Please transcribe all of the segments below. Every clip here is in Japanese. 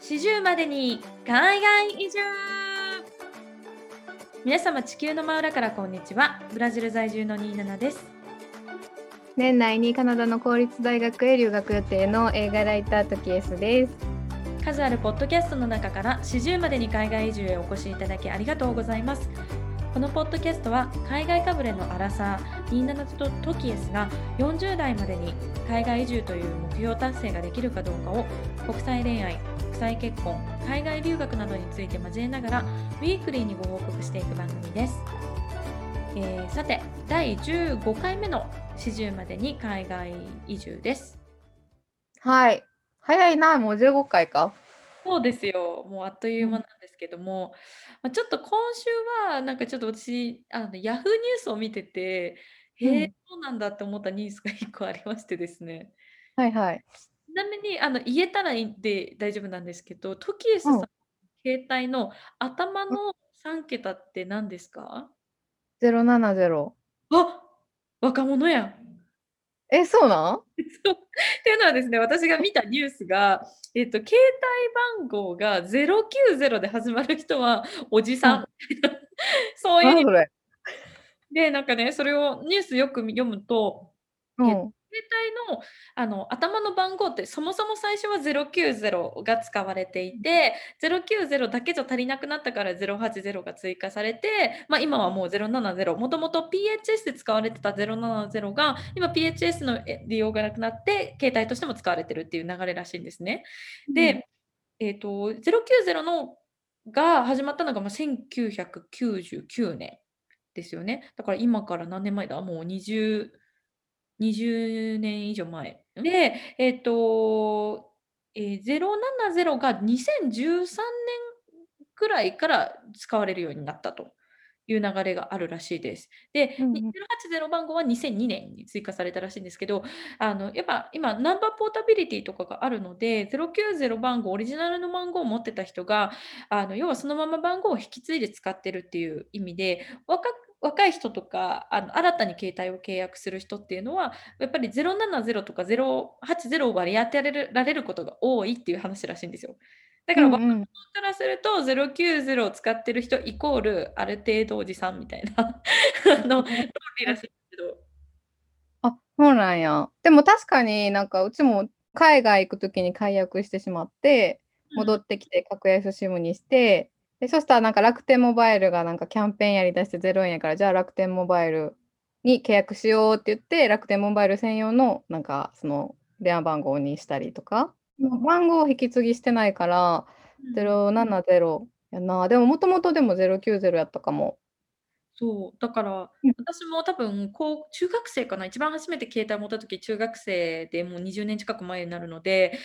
四十までに海外移住。皆様地球の真裏からこんにちは。ブラジル在住のニーナナです。年内にカナダの公立大学へ留学予定の映画ライタートキエスです。数あるポッドキャストの中から四十までに海外移住へお越しいただきありがとうございますこのポッドキャストは海外かぶれのアラサーニーナナとトキエスが40代までに海外移住という目標達成ができるかどうかを国際恋愛国際結婚海外留学などについて交えながらウィークリーにご報告していく番組です、えー、さて第15回目の四十までに海外移住です。はい。早いなもう15回か。そうですよ。もうあっという間なんですけども、まあ、ちょっと今週はなんかちょっと私あのヤフーニュースを見ててへえ、うん、そうなんだって思ったニュースが 1個ありましてですねはいはいちなみにあの言えたらいいで大丈夫なんですけど、トキエスさん、うん、携帯の頭の3桁って何ですか ?070。あ若者や。え、そうなん？っていうのはですね、私が見たニュースが、えっと、携帯番号が090で始まる人はおじさん。うん、そういう。で、なんかね、それをニュースよく読むと、うん、携帯のあの頭の番号ってそもそも最初は090が使われていて090だけじゃ足りなくなったから080が追加されて、まあ、今はもう070もともと PHS で使われてた070が今 PHS の利用がなくなって携帯としても使われてるっていう流れらしいんですね。で、うん、えーと、090のが始まったのがまあ1999年ですよね。だから今から何年前だ？もう20 20年以上前。で、えっと、えー、070が2013年くらいから使われるようになったという流れがあるらしいです。で、うんうん、080番号は2002年に追加されたらしいんですけど、あのやっぱ今、ナンバーポータビリティとかがあるので、090番号、オリジナルの番号を持ってた人が、あの要はそのまま番号を引き継いで使ってるっていう意味で、若若い人とかあの新たに携帯を契約する人っていうのはやっぱり070とか080を割り当てられることが多いっていう話らしいんですよ。だから若者からすると090を使ってる人イコールある程度おじさんみたいな の通りらしいんですけど。あそうなんや。でも確かになんかうちも海外行く時に解約してしまって戻ってきて格安 SIM にして、で、そしたらなんか楽天モバイルがなんかキャンペーンやりだして0円やから、じゃあ楽天モバイルに契約しようって言って、楽天モバイル専用のなんかその電話番号にしたりとか、番号を引き継ぎしてないから、070やな。でももともとでも090やったかも。そう、だから、私も多分、こう中学生かな、一番初めて携帯持った時、中学生でもう20年近く前になるので、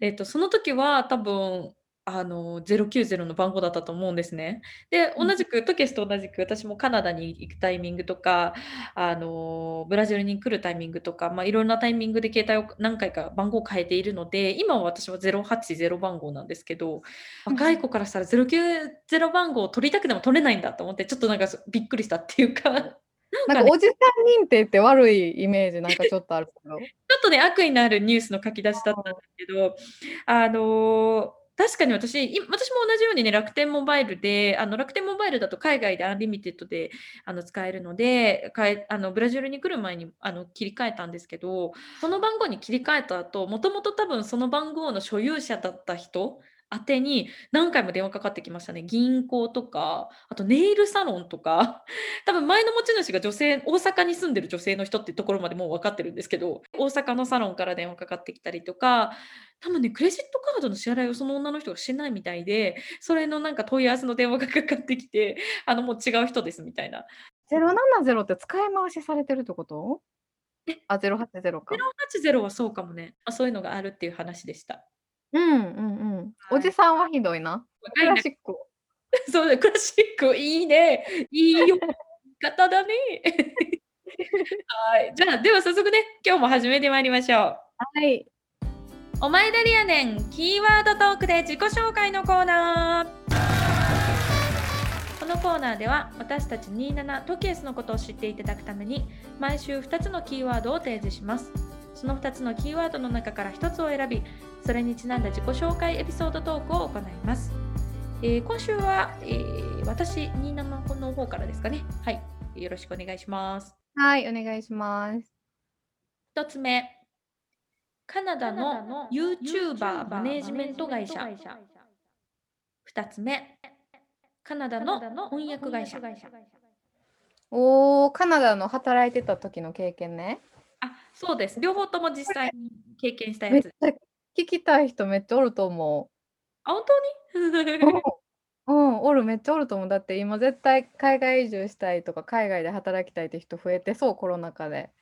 えっと、その時は多分あの、090の番号だったと思うんですね。で、同じくトケスと同じく、私もカナダに行くタイミングとか、あの、ブラジルに来るタイミングとか、まあ、いろんなタイミングで携帯を何回か番号を変えているので、今は私は080番号なんですけど、若い子からしたら090番号を取りたくても取れないんだと思って、ちょっとなんかびっくりしたっていうか。なんかおじさん認定って悪いイメージ なんかちょっとあるけど。ちょっとね、悪意のあるニュースの書き出しだったんですけど、あの確かに私、私も同じようにね、楽天モバイルで、あの楽天モバイルだと海外で unlimited であの使えるので、かえあのブラジルに来る前にあの切り替えたんですけど、その番号に切り替えた後、もともと多分その番号の所有者だった人宛てに何回も電話かかってきましたね。銀行とか、あとネイルサロンとか、多分前の持ち主が女性、大阪に住んでる女性の人ってところまでもう分かってるんですけど、大阪のサロンから電話かかってきたりとか、多分ね、クレジットカードの支払いをその女の人がしてないみたいで、それのなんか問い合わせの電話がかかってきて、あのもう違う人ですみたいな。070って使い回しされてるってこと？え？あ、080か。080はそうかもね。あそういうのがあるっていう話でした。うんうんうん。おじさんはひどいな。クラシック。そうだ、クラシックいいね。いいよ。方だね。はい。じゃあ、では早速ね、今日も始めてまいりましょう。はい。お前だりやねん、キーワードトークで自己紹介のコーナー。このコーナーでは私たち27トキエスのことを知っていただくために毎週2つのキーワードを提示します。その2つのキーワードの中から1つを選びそれにちなんだ自己紹介エピソードトークを行います。えー、今週は、えー、私、ニーナの方からですかね。はい。よろしくお願いします。はい、お願いします。一つ目、カナダの YouTuber マネジメント会社。二つ目、カナダの翻訳会社。おお、カナダの働いてた時の経験ね。あ、そうです。両方とも実際に経験したやつ。聞きたい人めっちゃおると思う。あ、本当に？うん、おる、めっちゃおると思う。だって今絶対海外移住したいとか、海外で働きたいって人増えてそう、コロナ禍で。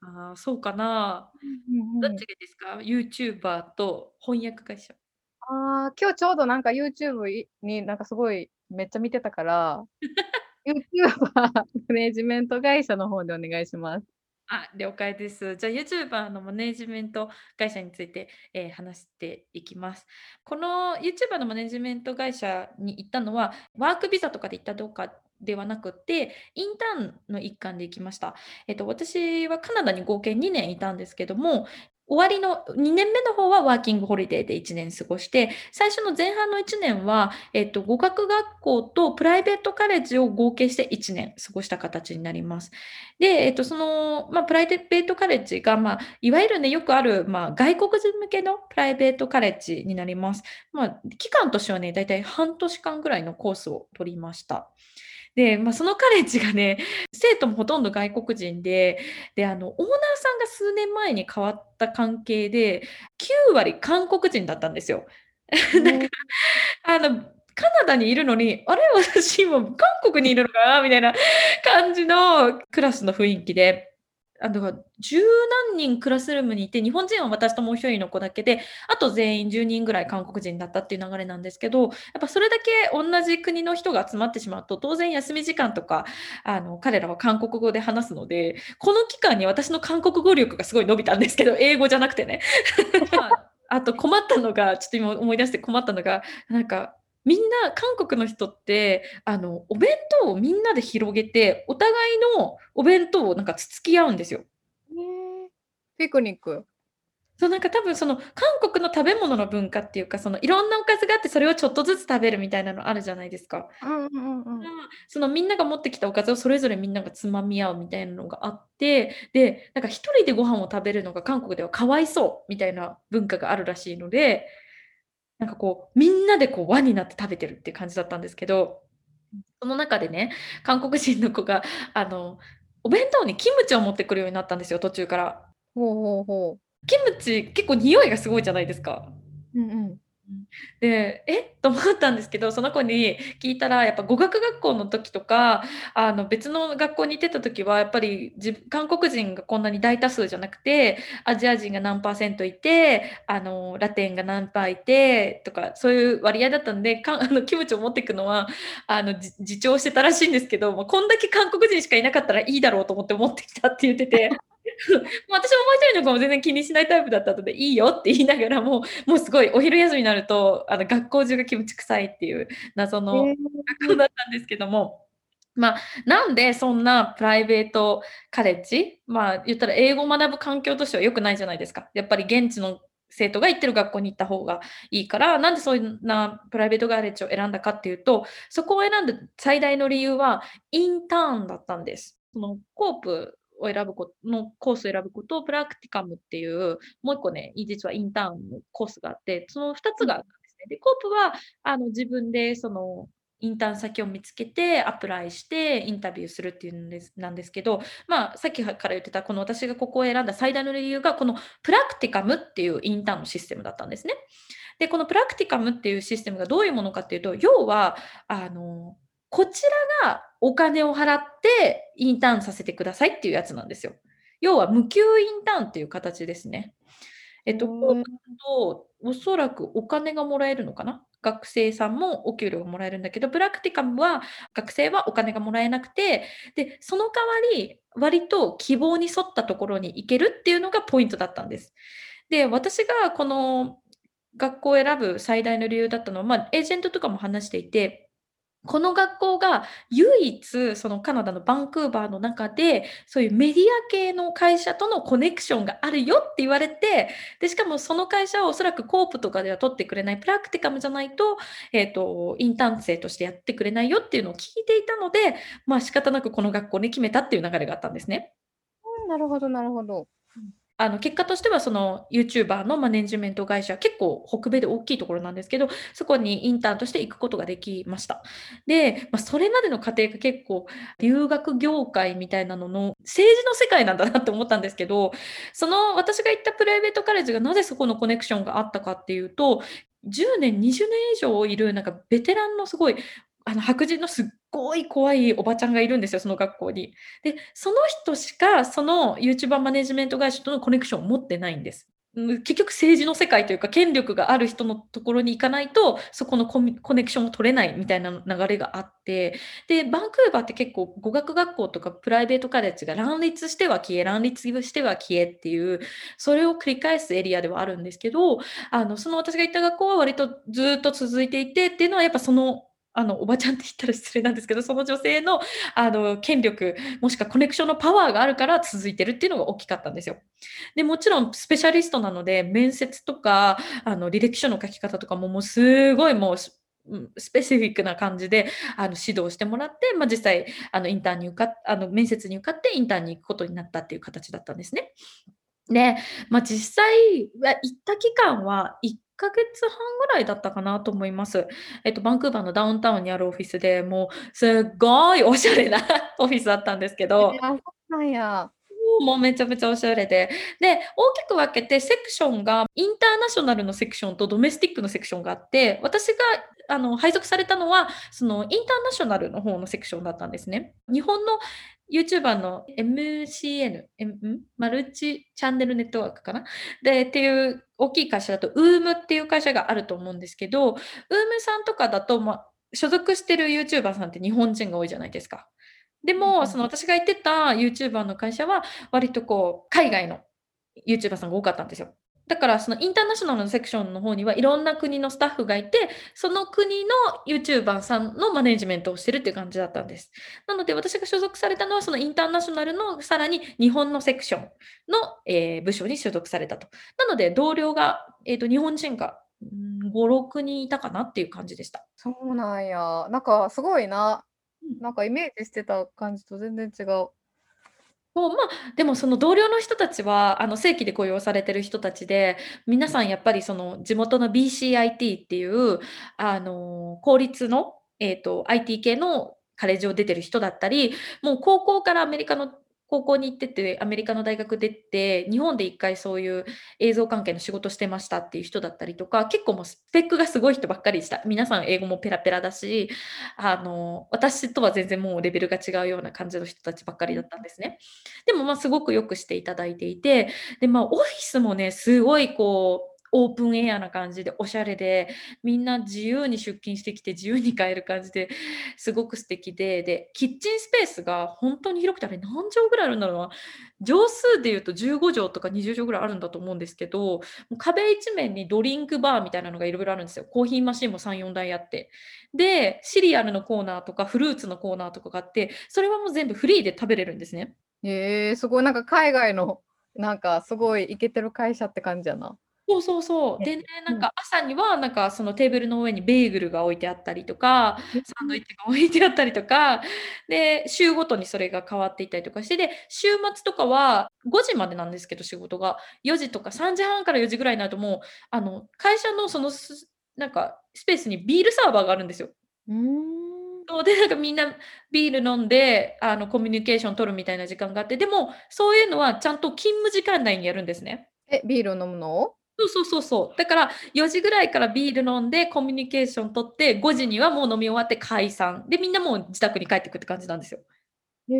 ああ、そうかな。うんどっちがですか？YouTuber と翻訳会社。ああ、今日ちょうどなんか YouTube になんかすごいめっちゃ見てたから、YouTuber マネジメント会社の方でお願いします。あ、了解です。じゃあ、YouTuber のマネジメント会社について、えー、話していきます。この YouTuber のマネジメント会社に行ったのは、ワークビザとかで行ったどうかではなくて、インターンの一環で行きました。えっと、私はカナダに合計2年いたんですけども、終わりの2年目の方はワーキングホリデーで1年過ごして、最初の前半の1年は、えっと、語学学校とプライベートカレッジを合計して1年過ごした形になります。で、えっと、その、まあ、プライベートカレッジが、まあ、いわゆるね、よくある、まあ、外国人向けのプライベートカレッジになります。まあ、期間としてはね、だいたい半年間ぐらいのコースを取りました。で、まあ、そのカレッジがね、生徒もほとんど外国人で、で、あの、オーナーさんが数年前に変わった関係で、9割韓国人だったんですよ。だから、あの、カナダにいるのに、あれ私も韓国にいるのかな？みたいな感じのクラスの雰囲気で。あの、十何人クラスルームにいて、日本人は私ともう一人の子だけで、あと全員10人ぐらい韓国人だったっていう流れなんですけど、やっぱそれだけ同じ国の人が集まってしまうと、当然休み時間とか、あの、彼らは韓国語で話すので、この期間に私の韓国語力がすごい伸びたんですけど、英語じゃなくてね。あと困ったのが、ちょっと今思い出して困ったのが、なんか、みんな韓国の人ってあのお弁当をみんなで広げてお互いのお弁当をなんかつつき合うんですよ。ピクニック。そうなんか多分その韓国の食べ物の文化っていうかそのいろんなおかずがあってそれをちょっとずつ食べるみたいなのあるじゃないですか。うんうんうん、そのみんなが持ってきたおかずをそれぞれみんながつまみ合うみたいなのがあってでなんか一人でご飯を食べるのが韓国ではかわいそうみたいな文化があるらしいのでなんかこう、みんなでこう輪になって食べてるっていう感じだったんですけど、その中でね、韓国人の子が、あの、お弁当にキムチを持ってくるようになったんですよ、途中から。ほうほうほう。キムチ結構匂いがすごいじゃないですか。うんうん。で、え？っ と思ったんですけど、その子に聞いたら、やっぱ語学学校の時とか、あの別の学校に行ってた時は、やっぱり韓国人がこんなに大多数じゃなくて、アジア人が何パーセントいて、あのラテンが何パーいてとか、そういう割合だったんで、か あのキムチを持っていくのはあの自重してたらしいんですけど、まあ、こんだけ韓国人しかいなかったらいいだろうと思って持ってきたって言ってて。私ももう一人の子も全然気にしないタイプだったのでいいよって言いながらももうすごいお昼休みになるとあの学校中が気持ち臭いっていう謎の学校だったんですけども。まあ、なんでそんなプライベートカレッジ、まあ、言ったら英語を学ぶ環境としては良くないじゃないですか。やっぱり現地の生徒が行ってる学校に行った方がいいから、なんでそんなプライベートカレッジを選んだかっていうと、そこを選んだ最大の理由は、インターンだったんです。そのコープを選ぶことのコースを選ぶこと、プラクティカムっていう、もう一個ね、実はインターンのコースがあって、その2つがあったんですね。で、コープはあの自分でそのインターン先を見つけてアプライしてインタビューするっていうんですなんですけど、まあ、さっきから言ってたこの私がここを選んだ最大の理由がこのプラクティカムっていうインターンのシステムだったんですね。でこのプラクティカムっていうシステムがどういうものかっていうと要はあのこちらがお金を払ってインターンさせてくださいっていうやつなんですよ。要は無給インターンっていう形ですね。えっと、こうとおそらくお金がもらえるのかな？学生さんもお給料がもらえるんだけど、プラクティカムは学生はお金がもらえなくて、で、その代わり割と希望に沿ったところに行けるっていうのがポイントだったんです。で、私がこの学校を選ぶ最大の理由だったのは、まあ、エージェントとかも話していて、この学校が唯一そのカナダのバンクーバーの中でそういうメディア系の会社とのコネクションがあるよって言われてでしかもその会社はおそらくコープとかでは取ってくれないプラクティカムじゃないと,、えーと、インターン生としてやってくれないよっていうのを聞いていたのでまあ仕方なくこの学校に決めたっていう流れがあったんですね。うん、なるほどなるほど。あの結果としてはその YouTuber のマネジメント会社結構北米で大きいところなんですけどそこにインターンとして行くことができました。で、まあ、それまでの過程が結構留学業界みたいなのの政治の世界なんだなって思ったんですけどその私が行ったプライベートカレッジがなぜそこのコネクションがあったかっていうと10年20年以上いるなんかベテランのすごいあの白人のすっごい怖いおばちゃんがいるんですよ、その学校に。で、その人しかその YouTuber マネジメント会社とのコネクションを持ってないんです。結局政治の世界というか権力がある人のところに行かないとそこのコネクションを取れないみたいな流れがあってでバンクーバーって結構語学学校とかプライベートカレッジが乱立しては消え乱立しては消えっていうそれを繰り返すエリアではあるんですけどあのその私が行った学校は割とずっと続いていてっていうのはやっぱそのあのおばちゃんって言ったら失礼なんですけどその女性のあの権力もしくはコネクションのパワーがあるから続いてるっていうのが大きかったんですよ。でもちろんスペシャリストなので面接とかあの履歴書の書き方とかももうすごいもうスペシフィックな感じであの指導してもらって、まあ、実際あのインターンに受かあの面接に受かってインターンに行くことになったっていう形だったんですね。で、まあ、実際は行った期間は1ヶ月半ぐらいだったかなと思います。えっと、バンクーバーのダウンタウンにあるオフィスでもうすっごいおしゃれな オフィスだったんですけど。なんや。もうめちゃめちゃおしゃれで。で、大きく分けてセクションがインターナショナルのセクションとドメスティックのセクションがあって、私があの配属されたのは、そのインターナショナルの方のセクションだったんですね。日本の YouTuber の MCN、M、マルチチャンネルネットワークかな？で、っていう大きい会社だと、UM っていう会社があると思うんですけど、UM さんとかだと、まあ、所属してる YouTuber さんって日本人が多いじゃないですか。でも、その私が言ってた YouTuber の会社は、割とこう、海外の YouTuber さんが多かったんですよ。だからそのインターナショナルのセクションの方にはいろんな国のスタッフがいて、その国の YouTuber さんのマネジメントをしてるっていう感じだったんです。なので私が所属されたのはそのインターナショナルのさらに日本のセクションの、えー、部署に所属されたと。なので同僚が、えーと、日本人が5、6人いたかなっていう感じでした。そうなんや。なんかすごいな。なんかイメージしてた感じと全然違う。ま、でもその同僚の人たちは、あの、正規で雇用されてる人たちで、皆さんやっぱりその地元の BCIT っていう、あの、公立の、えっと、IT 系のカレッジを出てる人だったり、もう高校からアメリカの高校に行ってて、アメリカの大学出て、日本で一回そういう映像関係の仕事してましたっていう人だったりとか、結構もうスペックがすごい人ばっかりでした。皆さん英語もペラペラだし、あの、私とは全然もうレベルが違うような感じの人たちばっかりだったんですね。でもまあすごくよくしていただいていて、でまあオフィスもね、すごいこう、オープンエアな感じでおしゃれでみんな自由に出勤してきて自由に買える感じですごく素敵ででキッチンスペースが本当に広くてあれ何畳ぐらいあるんだろうな。畳数でいうと15畳とか20畳ぐらいあるんだと思うんですけど壁一面にドリンクバーみたいなのがいろいろあるんですよ。コーヒーマシンも34台あって。でシリアルのコーナーとかフルーツのコーナーとかがあってそれはもう全部フリーで食べれるんですね。へえー、すごい。なんか海外のなんかすごいイケてる会社って感じやな。そうそうそう。でね、なんか朝にはなんかそのテーブルの上にベーグルが置いてあったりとか、サンドイッチが置いてあったりとか、で、週ごとにそれが変わっていったりとかして、で、週末とかは5時までなんですけど、仕事が。4時とか3時半から4時ぐらいになるともう、あの、会社のそのなんかスペースにビールサーバーがあるんですよ。うん。そうで、なんかみんなビール飲んで、あの、コミュニケーション取るみたいな時間があって、でも、そういうのはちゃんと勤務時間内にやるんですね。え、ビールを飲むの？そうそうそうそう。だから4時ぐらいからビール飲んでコミュニケーション取って5時にはもう飲み終わって解散。でみんなもう自宅に帰ってくって感じなんですよ。へ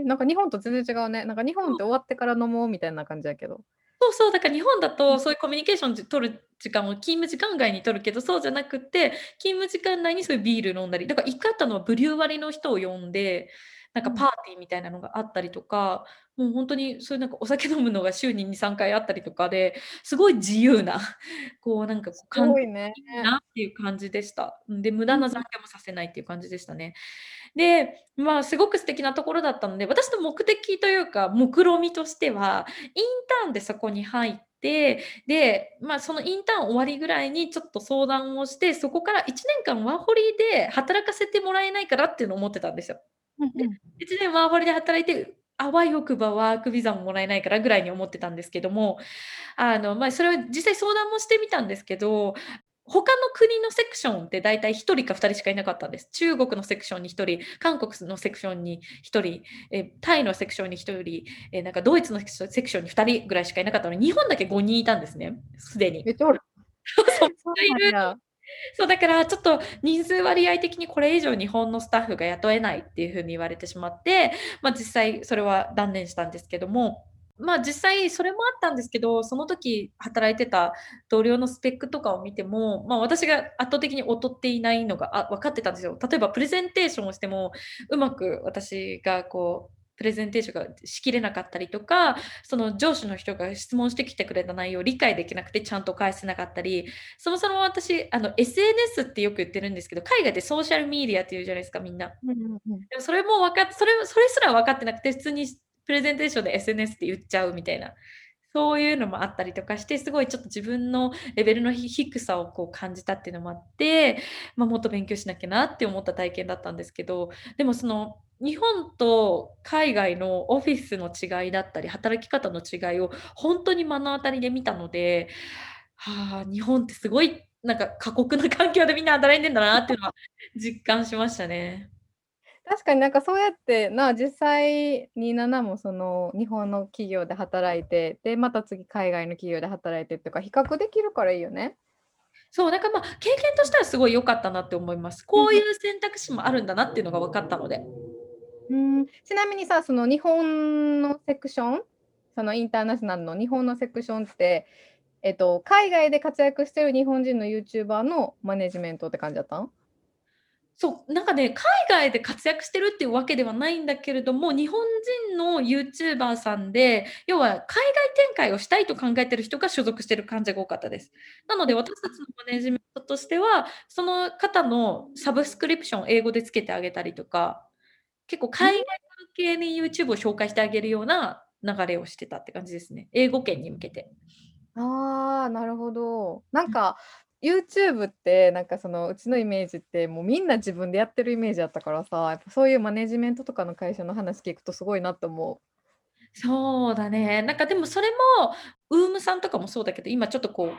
え、なんか日本と全然違うね。なんか日本って終わってから飲もうみたいな感じやけど。そうそう、だから日本だとそういうコミュニケーション取る時間を勤務時間外に取るけど、そうじゃなくて、勤務時間内にそういうビール飲んだり、だから1回あったのはブリュー割りの人を呼んで、なんかパーティーみたいなのがあったりとか、もう本当にそういうなんかお酒飲むのが週に2、3回あったりとかで、すごい自由な、こうなんかこう、すかんいごいね。いなっていう感じでした。んで、無駄な残業もさせないっていう感じでしたね。で、まあ、すごく素敵なところだったので、私の目的というか、目論見としては、インターンでそこに入って、で、まあ、そのインターン終わりぐらいにちょっと相談をして、そこから1年間ワーホリで働かせてもらえないかなっていうのを思ってたんですよ。で、うんうん。1年ワーホリで働いて、あわよくばワークビザももらえないからぐらいに思ってたんですけども、あの、まあ、それは実際相談もしてみたんですけど、他の国のセクションって大体1人か2人しかいなかったんです。中国のセクションに1人、韓国のセクションに1人、え、タイのセクションに1人、え、なんかドイツのセクションに2人ぐらいしかいなかったのに、日本だけ5人いたんですね、すでに。そう、そういる。そう、だからちょっと人数割合的にこれ以上日本のスタッフが雇えないっていう風に言われてしまって、まあ、実際それは断念したんですけども、まあ、実際それもあったんですけど、その時働いてた同僚のスペックとかを見ても、まあ、私が圧倒的に劣っていないのが、あ、分かってたんですよ。例えばプレゼンテーションをしても、うまく私がこう、プレゼンテーションがしきれなかったりとか、その上司の人が質問してきてくれた内容を理解できなくてちゃんと返せなかったり、そもそも私、あの SNS ってよく言ってるんですけど、海外でソーシャルメディアって言うじゃないですか、みんな。うんうんうん。でもそれもわかっそれそれすら分かってなくて、普通にプレゼンテーションで SNS って言っちゃうみたいな、そういうのもあったりとかして、すごいちょっと自分のレベルの低さをこう感じたっていうのもあって、まあ、もっと勉強しなきゃなって思った体験だったんですけど、でもその日本と海外のオフィスの違いだったり、働き方の違いを本当に目の当たりで見たので、はあ、日本ってすごいなんか過酷な環境でみんな働いてんだなっていうのは実感しましたね。確かになんかそうやってな、実際に7もその日本の企業で働いて、で、また次海外の企業で働いてとか比較できるからいいよね。そう、なんかまあ、経験としてはすごい良かったなって思います。こういう選択肢もあるんだなっていうのが分かったので。うーん、ちなみにさ、その日本のセクション、そのインターナショナルの日本のセクションって、えっと、海外で活躍してる日本人のユーチューバーのマネジメントって感じだったん？そう、なんかね、海外で活躍してるっていうわけではないんだけれども、日本人のユーチューバーさんで、要は海外展開をしたいと考えてる人が所属してる感じが多かったです。なので、私たちのマネジメントとしては、その方のサブスクリプションを英語でつけてあげたりとか、結構うん。海外向けに YouTube を紹介してあげるような流れをしてたって感じですね。英語圏に向けて。ああ、なるほど。なうん。んか YouTube ってなんかそのうちのイメージって、もうみんな自分でやってるイメージあったからさ、やっぱそういうマネジメントとかの会社の話聞くとすごいなと思う。そうだね。なんかでもそれも、UM さんとかもそうだけど、今ちょっとこう、み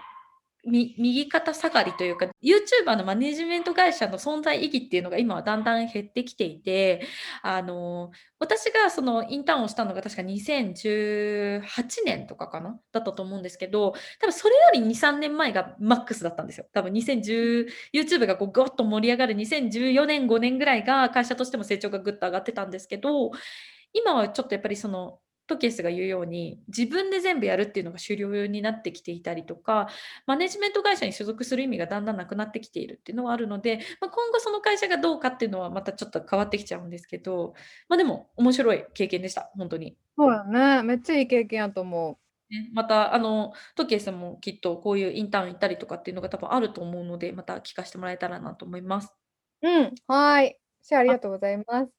右肩下がりというか、ユーチューバーのマネジメント会社の存在意義っていうのが今はだんだん減ってきていて、あの、私がそのインターンをしたのが確か2018年とかかな、だったと思うんですけど、多分それより2、3年前がマックスだったんですよ。多分2010 YouTube がこうゴッと盛り上がる2014年、5年ぐらいが会社としても成長がぐっと上がってたんですけど、今はちょっとやっぱりそのトキエスが言うように、自分で全部やるっていうのが主流になってきていたりとか、マネジメント会社に所属する意味がだんだんなくなってきているっていうのはあるので、まあ、今後その会社がどうかっていうのはまたちょっと変わってきちゃうんですけど、ま、でも面白い経験でした、ほんとに。そうやね、めっちゃいい経験やと思う。ね、またあの、トキエスもきっとこういうインターン行ったりとかっていうのが多分あると思うので、また聞かしてもらえたらなと思います。うん、はい。シェアありあ。がとうございます。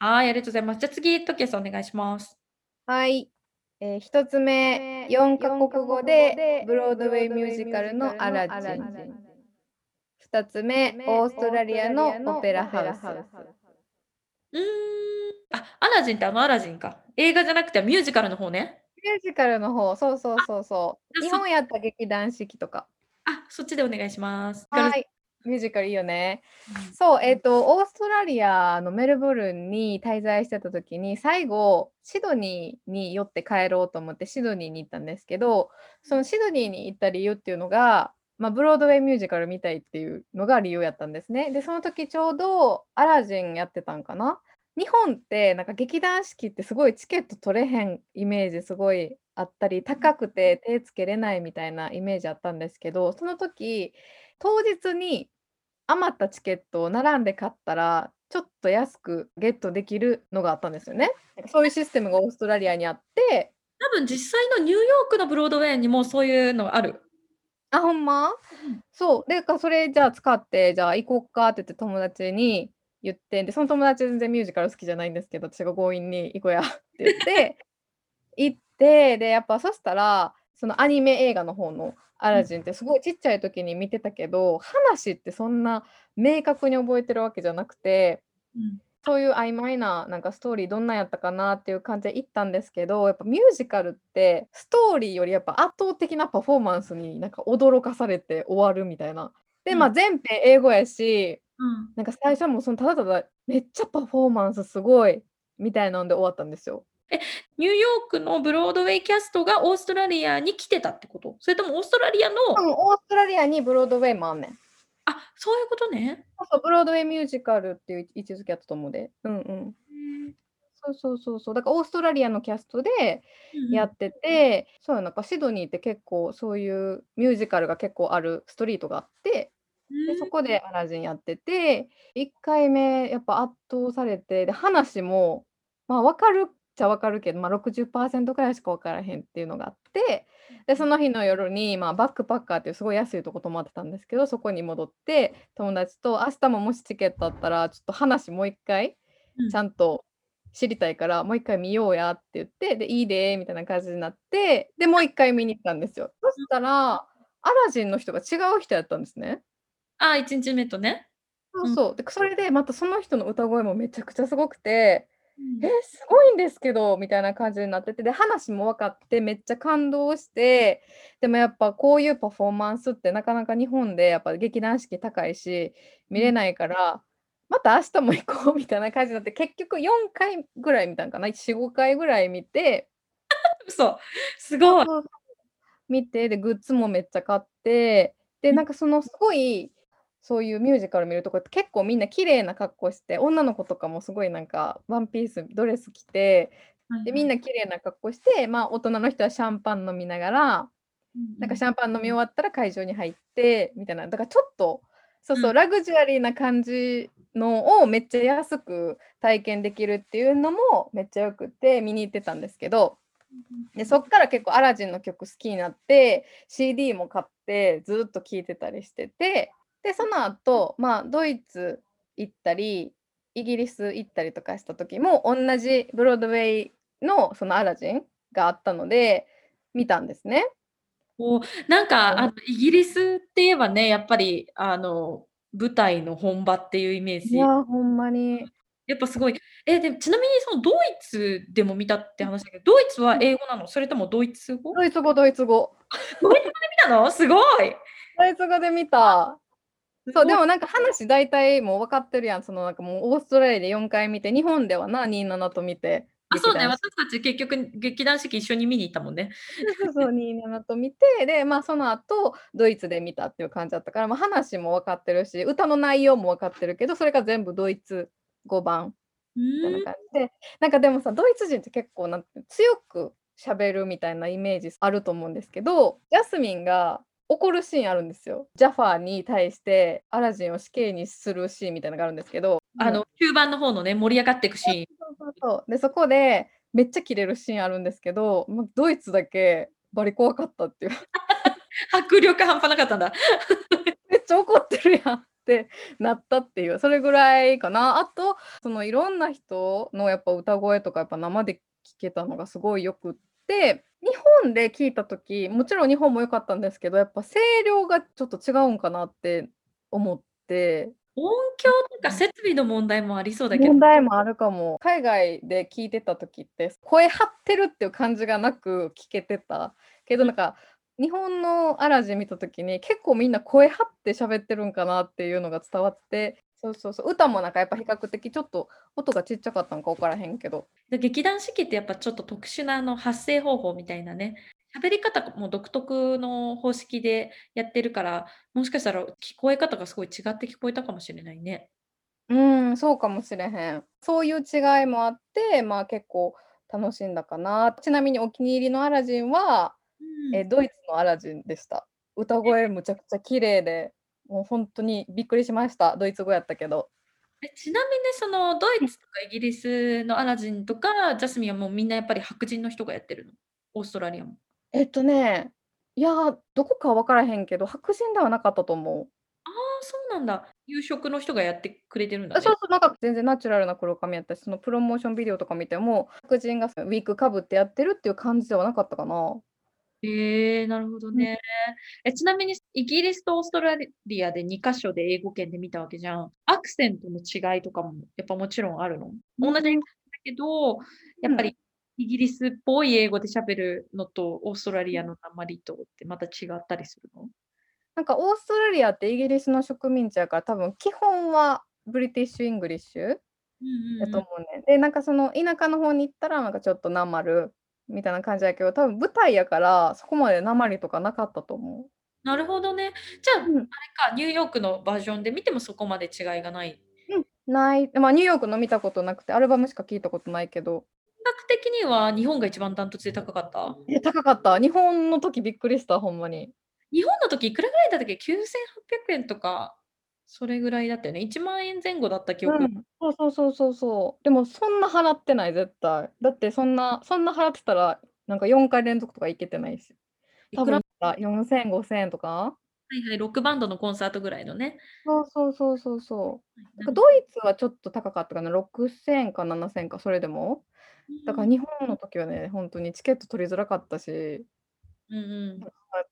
はい、ありがとうございます。じゃ次、トキエスお願いします。はい。ええ、1つ目、4カ国語でブロードウェイミュージカルのアラジン。2つ目、オーストラリアのオペラハウス。うーん。あ、アラジンってあのアラジンか。映画じゃなくてミュージカルの方ね。ミュージカルの方、そうそうあ、そうそう。日本やった劇団四季とか。あ、そっちでお願いします。はい。ミュージカルいいよね。うん。そう、えっと、オーストラリアのメルボルンに滞在してた時に、最後、シドニーに寄って帰ろうと思ってシドニーに行ったんですけど、そのシドニーに行った理由っていうのが、ま、ブロードウェイミュージカル見たいっていうのが理由やったんですね。で、その時ちょうどアラジンやってたんかな？日本ってなんか劇団四季ってすごいチケット取れへんイメージすごいあったり、うん。高くて手つけれないみたいなイメージあったんですけど、その時、当日に余ったチケットを並んで買ったら、ちょっと安くゲットできるのがあったんですよね。そういうシステムがオーストラリアにあって多分実際のニューヨークのブロードウェイにもそういうのある。あ、ほんま？うん。そう、で、かそれじゃあ使って、じゃあ行こっかって言って友達に言って、で、その友達全然ミュージカル好きじゃないんですけど、私が強引に行こうやって言って行って、で、やっぱそしたら、そのアニメ映画の方のアうん。ラジンってすごいちっちゃい時に見てたけど、話ってそんな明確に覚えてるわけじゃなくてうん。そういう曖昧な、なんかストーリーどんなんやったかなっていう感じで行ったんですけど、やっぱミュージカルって、ストーリーよりやっぱ圧倒的なパフォーマンスになんか驚かされて終わるみたいな。で、ま、うん。全編英語やし、うん。なんか最初もそのただただめっちゃパフォーマンスすごいみたいなんで終わったんですよ。え、ニューヨークのブロードウェイキャストがオーストラリアに来てたってこと？それともオーストラリアのうん、オーストラリアにブロードウェイもあんねん。あ、そういうことね。そうそう、ブロードウェイミュージカルっていう位置づけやったと思うで。うんうん。そうそうそうそう。だからオーストラリアのキャストでうんうん。やってて、そうやなんかシドニーって結構そういうミュージカルが結構あるストリートがあって、で、そ。こでアラジンやってて、1回目やっぱ圧倒されて、で、話も、ま、分かるっちゃ分かるけど、ま、60%くらいしか分からへんっていうのがあって、で、その日の夜に、ま、バックパッカーっていうすごい安いとこ泊まってたんですけど、そこに戻って、友達と「明日ももしチケットあったら、ちょっと話もう1回うん。ちゃんと知りたいから、もう1回見ようや」って言って、で「いいで」みたいな感じになって、で、もう1回見に行ったんですよ。そしうん。たら、アラジンの人が違う人やったんですね。ああ、1日目とね。うん。そうそう。で、くそれでまたその人の歌声もめちゃくちゃすごくて「え、うん。すごいんですけど」みたいな感じになってて、で、話も分かってめっちゃ感動して、でもやっぱこういうパフォーマンスってなかなか日本でやっぱ劇団四季高いし、うん。見れないから、また明日も行こうみたいな感じになって、結局4回ぐらい見たんかな、4、5回ぐらい見て 嘘、すごい。見て、で、グッズもめっちゃ買って、で、うん。なんかそのすごい、そういうミュージカル見るとこって結構みんな綺麗な格好して、女の子とかもすごいなんかワンピース、ドレス着て、で、みん。な綺麗な格好して、ま、大人の人はシャンパン飲みながら。なんかシャンパン飲み終わったら会場に入ってみたいな、だからちょっと、そうそう、うん。ラグジュアリーな感じのをめっちゃ安く体験できるっていうのもめっちゃ良くて見に行ってたんですけど、で、うん。そっから結構アラジンの曲好きになって、CD も買ってずっと聴いてたりしてて、で、その後、ま、ドイツ行ったり、イギリス行ったりとかした時も、おんなじブロードウェイのそのアラジンがあったので、見たんですね。お、なんか、あうん。の、イギリスって言えばね、やっぱり、あの、舞台の本場っていうイメージ。いや、ほんまに。やっぱすごい。え、で、ちなみにそのドイツでも見たってうん。話だけど、ドイツはうん。英語なの？それともドイツ語？ドイツ語ドイツ語。あ、ドイツ語で見たの？すごい。ドイツ語で見た。そう、で。もなんか話大体もう分かってるやん、そのなんかもうオーストラリアで4回見て、日本ではな、27と見て、あ、そうね、私たち結局劇団四季一緒に見に行ったもんね。そうそうそう、27と見て、で、ま、その後ドイツで見たっていう感じだったから、ま、話も分かってるし、歌の内容も分かってるけど、それが全部ドイツ語版ふみたいな。感じで、なんかでもさ、ドイツ人って結構なんて強く喋るみたいなイメージあると思うんですけど、ジャスミンが怒るシーンあるんですよ。ジャファーに対してアラジンを死刑にするシーンみたいなのがあるんですけど、あの、中盤の方のね、盛り上がってくシーン。そうそうそう。で、そこでめっちゃキレるシーンあるんですけど、ドイツだけバリ怖かったっていう。迫力半端なかったんだ。めっちゃ怒ってるやんってなったっていう、それぐらいかな。あと、そのいろんな人のやっぱ歌声とかやっぱ生で聴けたのがすごい良くって、日本で聴いた時、もちろん日本も良かったんですけど、やっぱ声量がちょっと違うんかなって思って。音響とか設備の問題もありそうだけど。問題もあるかも。海外で聴いてた時って、声張ってるっていう感じがなく聴けてた。けどうん。なんか、日本のアラジン見た時に、結構みんな声張って喋ってるんかなっていうのが伝わって、そうそうそう、歌もなんかやっぱ比較的ちょっと音がちっちゃかったんか分からへんけど。で、劇団四季ってやっぱちょっと特殊なあの発声方法みたいなね、喋り方も独特の方式でやってるから、もしかしたら聞こえ方がすごい違って聞こえたかもしれないね。うーん、そうかもしれへん。そういう違いもあって、まあ、結構楽しんだかな。ちなみにお気に入りのアラジンは、え、うん。ドイツのアラジンでした。歌え。声むちゃくちゃ綺麗で、もうほんとにびっくりしました。ドイツ語やったけど。え、ちなみにそのドイツとかイギリスのアラジンとか、ジャスミンはもうみんなやっぱり白人の人がやってるの？オーストラリアも。えっとね、いや、どこかは分からへんけど、白人ではなかったと思う。ああ、そうなんだ。有色の人がやってくれてるんだあ、そね。うそう、なんか全然ナチュラルな黒髪やったし、そのプロモーションビデオとか見ても、白人がウィッグかぶってやってるっていう感じではなかったかな。へえ、なるほどうん。ね。え、ちなみにイギリスとオーストラリアで2箇所で英語圏で見たわけじゃん。アクセントの違いとかもやっぱもちろんあるの？同じ英語だけど、やっぱうん。りイギリスっぽい英語で喋るのと、オーストラリアの訛りとってまた違ったりするの？なんかオーストラリアってイギリスの植民地やから、多分基本は British English うんうんうん。やと思うねん。で、なんかその田舎の方に行ったら、なんかちょっとなまるみたいな感じやけど、多分舞台やから、そこまで訛りとかなかったと思う。なるほどね。じゃあ、あれうん。か、ニューヨークのバージョンで見てもそこまで違いがない？うん、ない。ま、ニューヨークの見たことなくて、アルバムしか聞いたことないけど。金額的には日本が一番ダントツで高かった？え、高かった。日本の時びっくりした、ほんまに。日本の時いくらぐらいだったっけ？9800円とか、それぐらいだったよね。1万円前後だった記憶うん、そうそうそうそうそう。でもそんな払ってない、絶対。だってそんなそんな払ってたら、なんか4回連続とか行けてないし。多分いくらあ、4000、5000とか？はいはい、ロックバンドのコンサートぐらいのね。そうそうそうそうそう。はい、なんかドイツはちょっと高かったかな、6000か7000か、それでも。うだからん。日本の時はね、ほんとにチケット取りづらかったし。うんうん。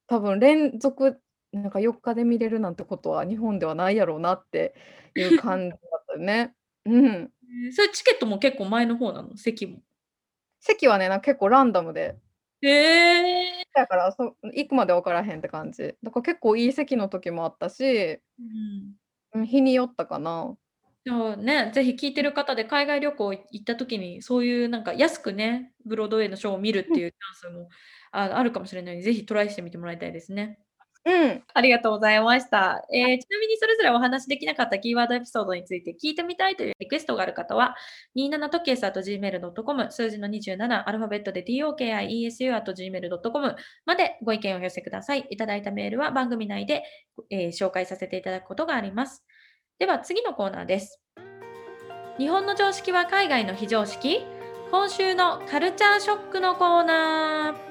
多分連続、なんか4日で見れるなんてことは日本ではないやろうなっていう感じだったよね。うん。へえ、それチケットも結構前の方なの？席も。席はね、なん結構ランダムで。へえ。だから、そ行くまで分からへんって感じ。だから結構いい席の時もあったしうん。うん、日によったかな。じゃあ、ね、ぜひ聞いてる方で海外旅行行った時に、そういうなんか安くね、ブロードウェイのショーを見るっうん。ていうチャンスも、ああるかもしれないので、ぜひトライしてみてもらいたいですね。うん。ありがとうございました。ええ、ちなみにそれぞれお話しできなかったキーワードエピソードについて聞いてみたいというリクエストがある方は、27tokyo@gmail.com 数字の27、アルファベットで tokiesu@gmail.com までご意見をお寄せください。いただいたメールは番組内で、ええ、紹介させていただくことがあります。では次のコーナーです。日本の常識は海外の非常識？今週のカルチャーショックのコーナー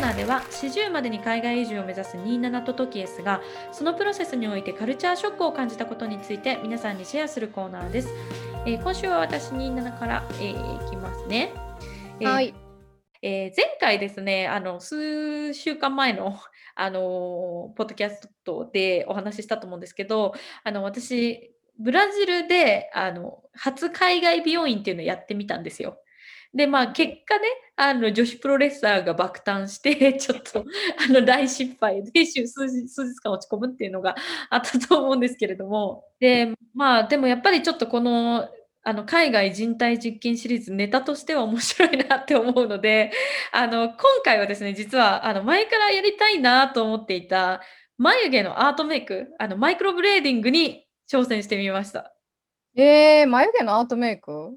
ナーでは、40までに海外移住を目指す27とトキエスが、そのプロセスにおいてカルチャーショックを感じたことについて皆さんにシェアするコーナーです。えー、今週は私27から、えー、いきますね。えー、はい。えー、前回ですね、あの数週間前のあのポッドキャストでお話ししたと思うんですけど、あの私ブラジルであの初海外美容院っていうのをやってみたんですよ。で、まあ、結果ね、あの、女子プロレスラーが爆誕して、ちょっと、あの、大失敗で、数日数日間落ち込むっていうのが あったと思うんですけれども。で、まあ、でもやっぱりちょっとこの、あの、海外人体実験シリーズ、ネタとしては面白いなって思うので、あの、今回はですね、実は、あの、前からやりたいなと思っていた、眉毛のアートメイク、あの、マイクロブレーディングに挑戦してみました。ええ、眉毛のアートメイク？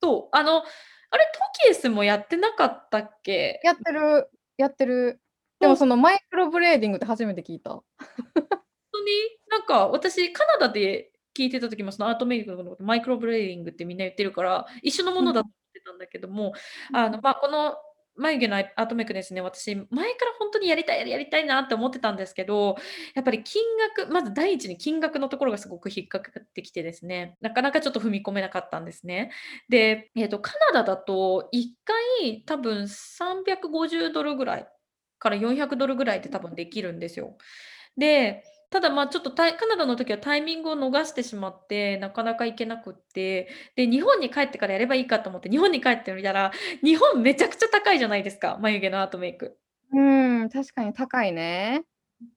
そう、あのあれ、トキエスもやってなかったっけ？やってる、やってる。で。もそのマイクロブレーディングって初めて聞いた。ほんとに？なんか私カナダで聞いてた時もそのアートメイクのことマイクロブレーディングってみんな言ってるから、一緒のもうん。のだと思ってたんだけども、うん。あの、ま、この眉毛のアートメイクですね、私前からほんとにやりたいやりたいなって思ってたんですけど、やっぱり金額まず第一に金額のところがすごく引っかかってきてですね、なかなかちょっと踏み込めなかったんですね。で、えっとカナダだと1回多分350ドルぐらいから400ドルぐらいで多分できるんですよ。で、ただ、ま、ちょっとタイカナダの時はタイミングを逃してしまって、なかなか行けなくって、で、日本に帰ってからやればいいかと思って日本に帰ってみたら、日本めちゃくちゃ高いじゃないですか、眉毛のアートメイク。うーん、確かに高いね。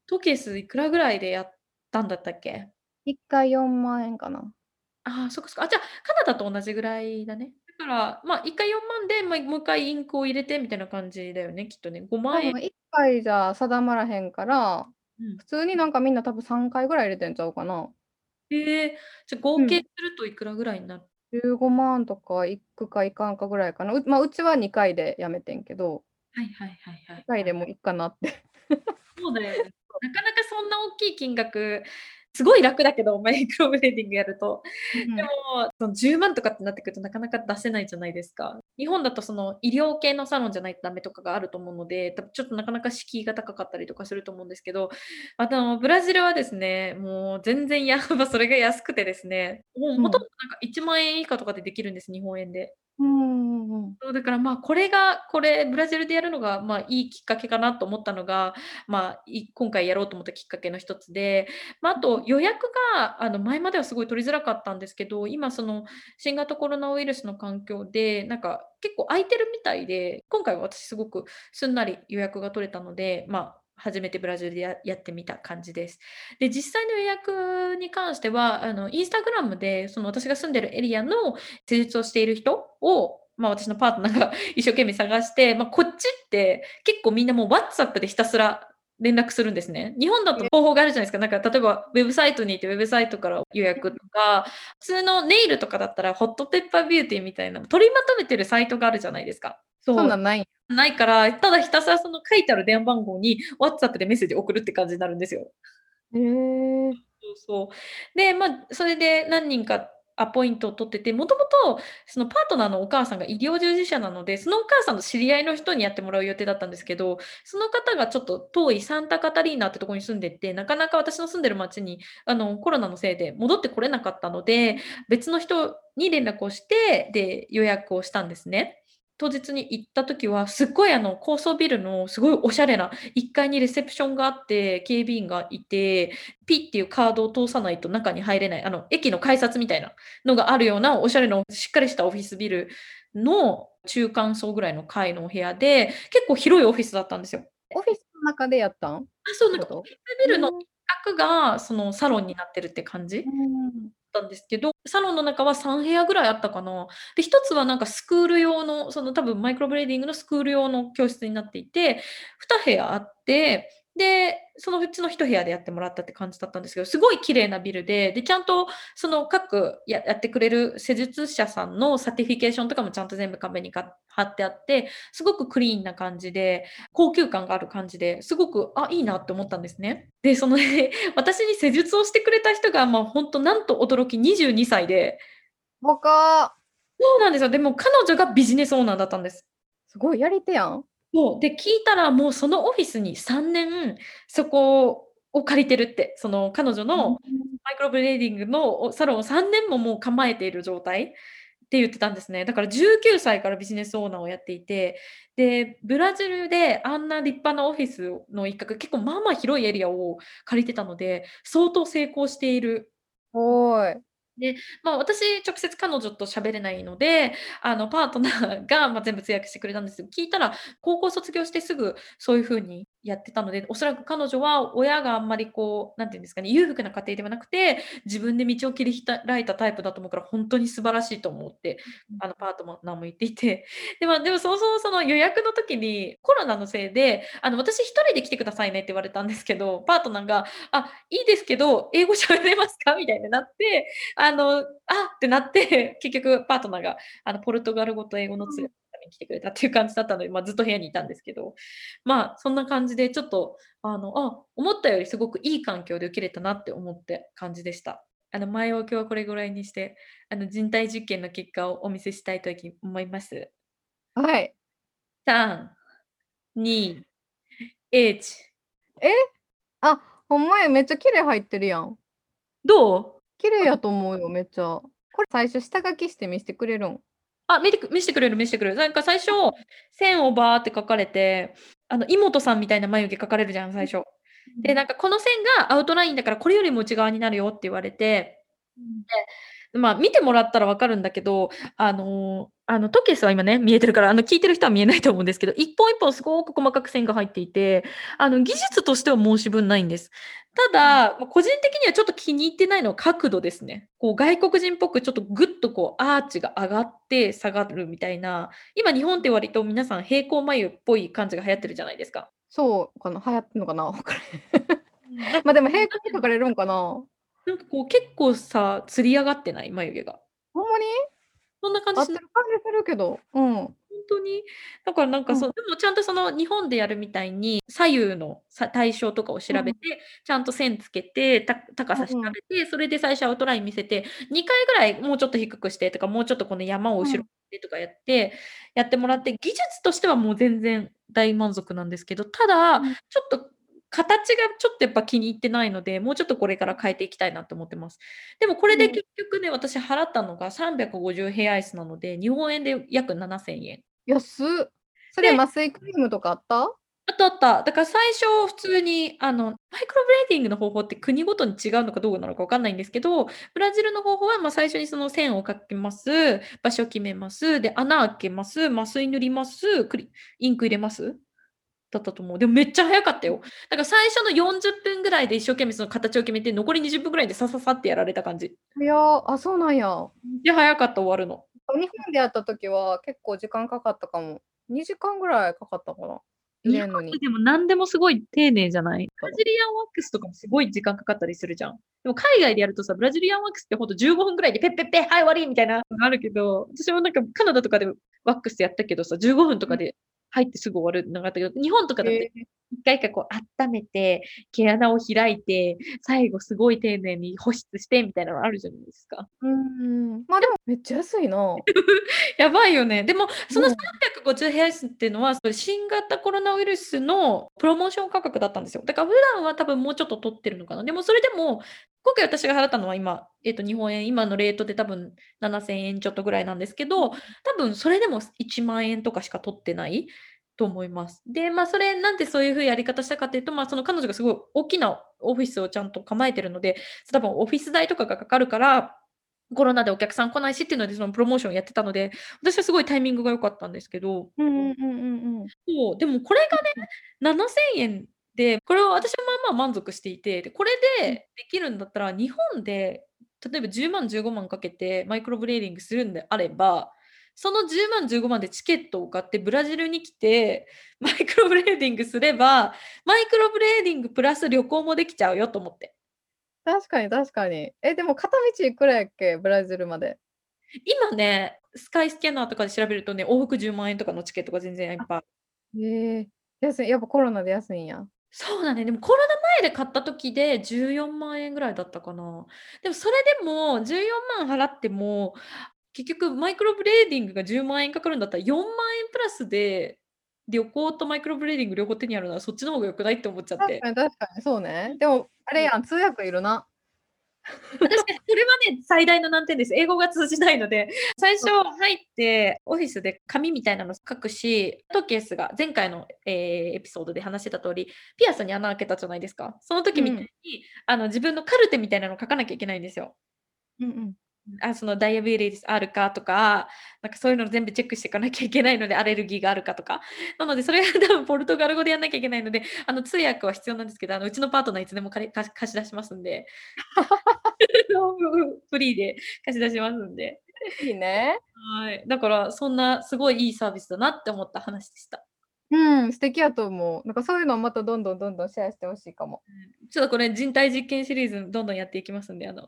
トキエスいくらぐらいでやったんだったっけ？1回4万円かな。ああ、そっかそっか。あ、じゃ、カナダと同じぐらいだね。だから、ま、1回4万で、ま、もう1回インクを入れてみたいな感じだよね、きっとね。ごまんえん多分1回じゃ定まらへんから、うん。普通になんかみんな多分3回ぐらい入れてんちゃうかな。へえ、じゃ、合計うん。するといくらぐらいにな15万とかいくかいかんかぐらいかな。うま、うちは2回でやめてんけど。はいはいはいはいはい。1回でもいっかなって。そうだよね。そう。なかなかそんな大きい金額すごい楽だけど、マイクロブレーディングやると。でも、その10万とかってなってくるとなかなか出せないじゃないですか。日本だとその医療系のサロンじゃないとダメとかがあると思うので、ちょっとなかなか敷居が高かったりとかすると思うんですけど、あとブラジルはですね、もう全然や、まそれが安くてですね、もうほとんどなんか1万円以下とかでできるんです、日本円で。うんうんそうだからまあこれがこれブラジルでやるのがまあいいきっかけかなと思ったのが、まあ、今回やろうと思ったきっかけの一つで、まあ、あと予約があの前まではすごい取りづらかったんですけど今その新型コロナウイルスの環境でなんか結構空いてるみたいで今回は私すごくすんなり予約が取れたのでまあ初めてブラジルでやってみた感じです。で、実際の予約に関しては、あのインスタグラムでその私が住んでるエリアの施術をしている人をまあ、私のパートナーが一生懸命探して、まあ、こっちって結構みんなもう WhatsApp でひたすら連絡するんですね。日本だと方法があるじゃないですか。なんか例えばウェブサイトに行ってウェブサイトから予約とか、普通のネイルとかだったらホットペッパービューティーみたいな取りまとめてるサイトがあるじゃないですか。そうそんなんないないから、ただひたすらその書いてある電話番号に WhatsApp でメッセージ送るって感じになるんですよ。へえー。そうそう。で、まあ、それで何人かアポイントを取ってて、もともとそのパートナーのお母さんが医療従事者なので、そのお母さんの知り合いの人にやってもらう予定だったんですけど、その方がちょっと遠いサンタカタリーナってとこに住んでて、なかなか私の住んでる町にあのコロナのせいで戻ってこれなかったので、別の人に連絡をして、で、予約をしたんですね。当日に行った時は、すっごいあの高層ビルのすごいおしゃれな1階にレセプションがあって、警備員がいて、ピッっていうカードを通さないと中に入れない、あの駅の改札みたいなのがあるようなおしゃれなしっかりしたオフィスビルの中間層ぐらいの階のお部屋で、結構広いオフィスだったんですよ。オフィスの中でやったん？あそう、なんかオフィスビルの一角がそのサロンになってるって感じ。ったんですけど、サロンの中は3部屋ぐらいあったかな。で、1つはなんかスクール用の、その多分マイクロブレーディングのスクール用の教室になっていて、2部屋あって、で、そのうちの一部屋でやってもらったって感じだったんですけど、すごい綺麗なビルで、で、ちゃんとその各ややってくれる施術者さんの certification とかもちゃんと全部壁に貼ってあって、すごくクリーンな感じで、高級感がある感じですごく、あ、いいなって思ったんですね。で、そのね、私に施術をしてくれた人が、まあ本当なんと驚き22歳で。若そうなんですよ。でも彼女がビジネスオーナーだったんです。すごいやり手やん。そう。で、聞いたらもうそのオフィスに3年そこを借りてるって、その彼女のマイクロブレーディングのサロンを3年ももう構えている状態って言ってたんですね。だから19歳からビジネスオーナーをやっていて、で、ブラジルであんな立派なオフィスの一角、結構まあまあ広いエリアを借りてたので、相当成功している。おい。で、まあ、私、直接彼女と喋れないので、あの、パートナーが、ま、全部通訳してくれたんですけど、聞いたら、高校卒業してすぐそういう風にやってたので、おそらく彼女は親があんまりこう、なんていうんですかね、裕福な家庭ではなくて、自分で道を切り開いたタイプだと思うから、本当に素晴らしいと思って、あの、パートナーも言っていて、で、ま、でもそもそもその予約の時に、コロナのせいで、あの、私1人で来てくださいねって言われたんですけど、パートナーが、あ、いいですけど、英語喋れますか？みたいになって、あの、あってなって、結局パートナーがあのポルトガル語と英語の通訳に来てくれたっていう感じだったので、まあ、ずっと部屋にいたんですけど、まあそんな感じでちょっとあのあ思ったよりすごくいい環境で受けれたなって思って感じでした。あの前置きはこれぐらいにしてあの人体実験の結果をお見せしたいと思います。はい。3、2、1。え？あ、ほんまや、めっちゃ綺麗入ってるやん。どう？綺麗やと思うよ、めっちゃ。これ最初下書きして見せてくれるん？あ、見てく見してくれる見してくれる。なんか最初、線をバーって書かれて、あの、妹さんみたいな眉毛描かれるじゃん、最初。で、なんかこの線がアウトラインだから、これよりも内側になるよって言われて、で、まあ、見てもらったら分かるんだけど、あのあの、トケスは今ね、見えてるから、あの、聞いてる人は見えないと思うんですけど、一本一本すごく細かく線が入っていて、あの、技術としては申し分ないんです。ただ、ま、個人的にはちょっと気に入ってないのは角度ですね。こう外国人っぽくちょっとぐっとこうアーチが上がって下がるみたいな、今日本って割と皆さん平行眉っぽい感じが流行ってるじゃないですか。そうかな、流行ってんのかな。ま、でも平行に描かれるんかな。なんかこう結構さ、つり上がってない？眉毛が。ほんまに？そんな感じ合ってる感じするけど、うん。ほん当に？だからなんかそう、でもちゃんとその日本でやるみたいに、左右のさ対称とかを調べて、ちゃんと線つけて、た高さ調べて、それで最初アウトライン見せて、2回ぐらいもうちょっと低くしてとか、もうちょっとこの山を後ろにとかやって、やってもらって、技術としてはもう全然大満足なんですけど、ただ、ちょっと形がちょっとやっぱ気に入ってないので、もうちょっとこれから変えていきたいなと思ってます。でもこれで結局ね、私払ったのが350ヘアアイスなので、日本円で約7000円。安っ。それ麻酔クリームとかあった？あったあった。だから最初普通にあのマイクロブレーディングの方法って国ごとに違うのかどうなのかわかんないんですけど、ブラジルの方法はま最初にその線をかけます、場所決めます、で穴開けます、麻酔塗ります、クリインク入れます。だったと思う。でもめっちゃ早かったよ。だから最初の40分ぐらいで一生懸命その形を決めて、残り20分ぐらいでさささってやられた感じ。いやあ、そうなんや。で、早かった終わるの。日本でやった時は結構時間かかったかも。2時間ぐらいかかったかな。入れのに。でも何でもすごい丁寧じゃない？ブラジリアンワックスとかもすごい時間かかったりするじゃん。でも海外でやるとさ、ブラジリアンワックスってほんと15分ぐらいでペッペッペッはい終わりみたいなのがあるけど、私もなんかカナダとかでワックスやったけどさ、15分とかで入ってすぐ終わるのがあったけど、日本とかだって一回一回こう温めて、毛穴を開いて、最後すごい丁寧に保湿してみたいなのあるじゃないですか。うん。まあでもめっちゃ安いな。やばいよね。でもその350ヘアスっていうのは、新型コロナウイルスのプロモーション価格だったんですよ。だから普段は多分もうちょっと取ってるのかな。でもそれでも、今回私が払ったのは今、えっ、ー、と日本円、今のレートで多分7000円ちょっとぐらいなんですけど、多分それでも1万円とかしか取ってないと思います。で、まあ、それなんでそういう風やり方したかっていうと、まあ、その彼女がすごい大きなオフィスをちゃんと構えてるので、多分オフィス代とかがかかるから、コロナでお客さん来ないしっていうので、そのプロモーションやってたので、私はすごいタイミングが良かったんですけど、うんうんうんうん。そう、でもこれがね、7000円で、これは私はまあまあ満足していて、で、これでできるんだったら、日本で例えば10万、15万かけてマイクロブレーディングするんであれば、その10万、15万でチケットを買ってブラジルに来て、マイクロブレーディングすれば、マイクロブレーディングプラス旅行もできちゃうよと思って。確かに確かに。え、でも片道いくらやっけ？ブラジルまで。今ね、スカイスキャナーとかで調べるとね、往復10万円とかのチケットが全然いっぱい。へえ安い。やっぱコロナで安いんや。そうだね。でもコロナ前で買った時で14万円ぐらいだったかな。でもそれでも14万払っても、結局マイクロブレーディングが10万円かかるんだったら4万円プラスで旅行とマイクロブレーディング両方手に入るならそっちの方が良くないって思っちゃっ確て。かに確かに、そうね。でも、あれやん、通訳いるな。私、それはね、最大の難点です。英語が通じないので、最初入って、オフィスで紙みたいなの書くし、トケースが前回の、えー、エピソードで話してた通り、ピアスに穴開けたじゃないですか。その時みたいに、うん、あの自分のカルテみたいなの書かなきゃいけないんですよ。うんうんあそのダイアベリティスあるか？とか、なんかそういうの全部チェックしていかなきゃいけないので、アレルギーがあるか？とか。なので、それが多分ポルトガル語でやんなきゃいけないので、あの通訳は必要なんですけど、あのうちのパートナーいつでも貸し出しますんで、フリーで貸し出しますんで。いいね。はい。だから、そんなすごいいいサービスだなって思った話でした。うん、素敵やと思う。なんかそういうのをまたどんどんどんどんシェアしてほしいかも。ちょっとこれ人体実験シリーズどんどんやっていきますんで、あの。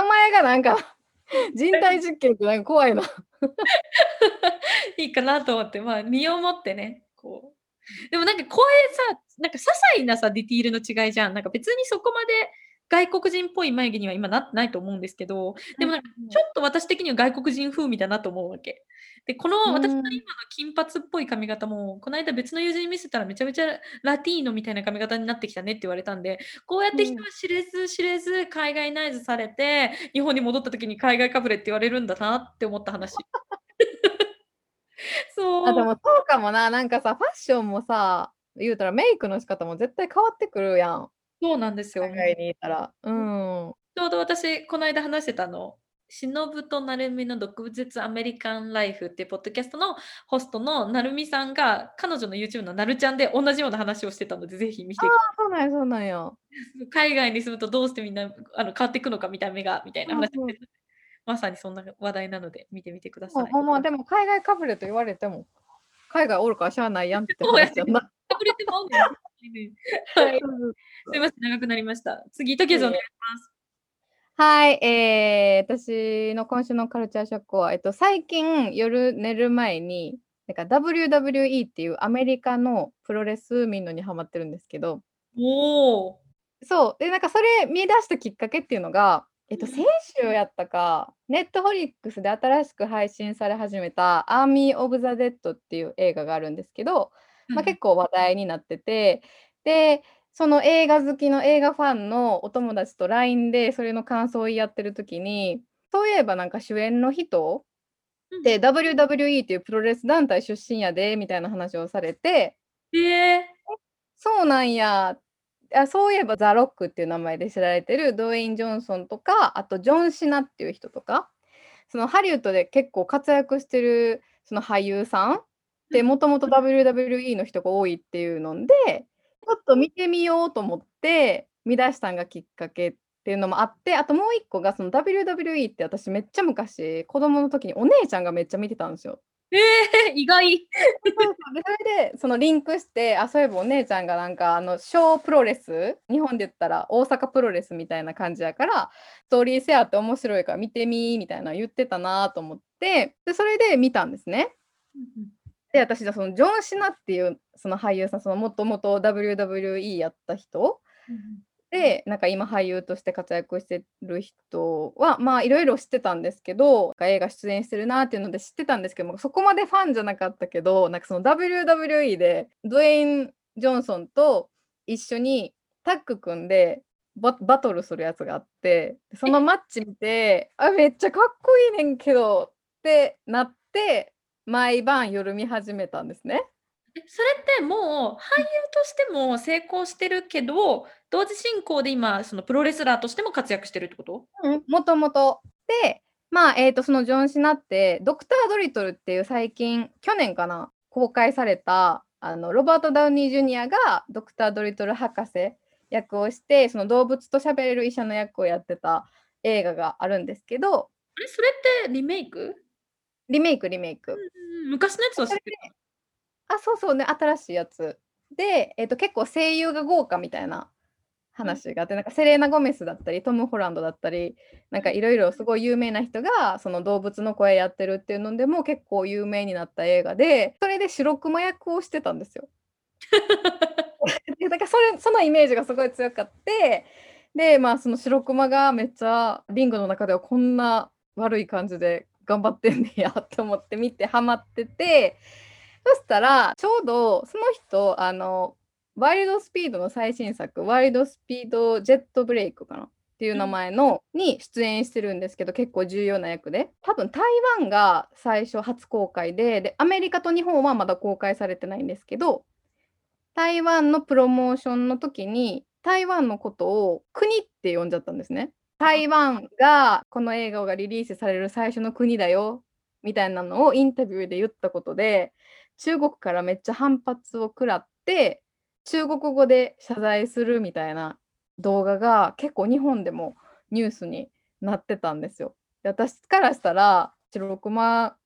名前がなんか 人体実験ってなんか怖いな いいかなと思って、まあ、身をもってね、こう。でもなんか声さ、なんか些細なさ、ディティールの違いじゃん。なんか別にそこまで外国人っぽい眉毛には今なってないと思うんですけど、でもなんかちょっと私的には外国人風味だなと思うわけ。で、この私の今の金髪っぽい髪型も、この間別の友人に見せたらめちゃめちゃラティーノみたいな髪型になってきたねって言われたんで、こうやって人は知れず知れず海外ナイズされて、日本に戻った時に海外かぶれって言われるんだなって思った話。そあ、でもそうかもな。なんかさ、ファッションもさ、言うたらメイクの仕方も絶対変わってくるやん。そうなんですよ。海外にいたら。うん。ちょうど私、この間話してたの、しのぶとなるみの毒舌アメリカンライフっていうポッドキャストのホストのなるみさんが彼女の YouTube のなるちゃんで同じような話をしてたのでぜひ見てああそうなんやそうなんや海外に住むとどうしてみんなあの変わっていくのか見た目がみたいな話でまさにそんな話題なので見てみてください。まあでも海外かぶれと言われても海外おるからしゃあないやんって話やな。かぶれてもね。はい。すみません長くなりました。次、時計お願いします。はい、えー、私の今週のカルチャーショックは、えっと、最近夜寝る前に、なんか WWE っていうアメリカのプロレス見んのにハマってるんですけど、おお。そう、で、なんかそれ見出したきっかけっていうのが、えっと、先週やったか、ネットフリックスで新しく配信され始めたアーミー・オブ・ザ・デッドっていう映画があるんですけど、まあ、結構話題になってて、で、その映画好きの映画ファンのお友達と LINE でそれの感想を言い合ってる時に、そういえばなんか主演の人で、WWE っていうプロレス団体出身やでみたいな話をされて、えー、そうなんや。あそういえばザ・ロックっていう名前で知られてるドウェイン・ジョンソンとかあとジョン・シナっていう人とかそのハリウッドで結構活躍してるその俳優さんでもともと WWE の人が多いっていうのでちょっと見てみようと思って見出したんがきっかけっていうのもあってあともう一個がその WWE って私めっちゃ昔子供の時にお姉ちゃんがめっちゃ見てたんですよ。えー、意外でそれでそのリンクしてあそういえばお姉ちゃんがなんかあの小プロレス日本で言ったら大阪プロレスみたいな感じやからストーリーセアって面白いから見てみみたいな言ってたなと思ってでそれで見たんですね。で私そのジョン・シナっていうその俳優さんそのもともと WWE やった人、でなんか今俳優として活躍してる人はまあいろいろ知ってたんですけど映画出演してるなっていうので知ってたんですけどそこまでファンじゃなかったけどなんかその WWE でドウェイン・ジョンソンと一緒にタッグ組んでバトルするやつがあってそのマッチ見てあめっちゃかっこいいねんけどってなって毎晩夜見始めたんですね。え、それってもう俳優としても成功してるけど、同時進行で今そのプロレスラーとしても活躍してるってこと？うん、もともと。で、まあ、えっと、そのジョン・シナって、ドクター・ドリトルっていう最近、去年かな、公開された、あの、ロバート・ダウニー・ジュニアがドクター・ドリトル博士役をして、その動物と喋れる医者の役をやってた映画があるんですけどあれ、それってリメイク？リメイクリメイク。うん、昔のやつは知ってる。あ、そうそうね、新しいやつ。で、えっと、結構声優が豪華みたいな話があって、なんかセレーナ・ゴメスだったり、トム・ホランドだったり、なんかいろいろすごい有名な人が、その動物の声やってるっていうのでも結構有名になった映画で、それで白熊役をしてたんですよ。だからそれそのイメージがすごい強かって、で、まあその白熊がめっちゃリングの中ではこんな悪い感じで頑張ってんねやって思って見てハマってて、そしたら、ちょうどその人、あの、ワイルドスピードの最新作、ワイルドスピードジェットブレイクかなっていう名前の、に出演してるんですけど、結構重要な役で。多分台湾が最初初公開で、で、アメリカと日本はまだ公開されてないんですけど、台湾のプロモーションの時に、台湾のことを国って呼んじゃったんですね。台湾がこの映画がリリースされる最初の国だよみたいなのをインタビューで言ったことで中国からめっちゃ反発を食らって中国語で謝罪するみたいな動画が結構日本でもニュースになってたんですよ。で私からしたら白熊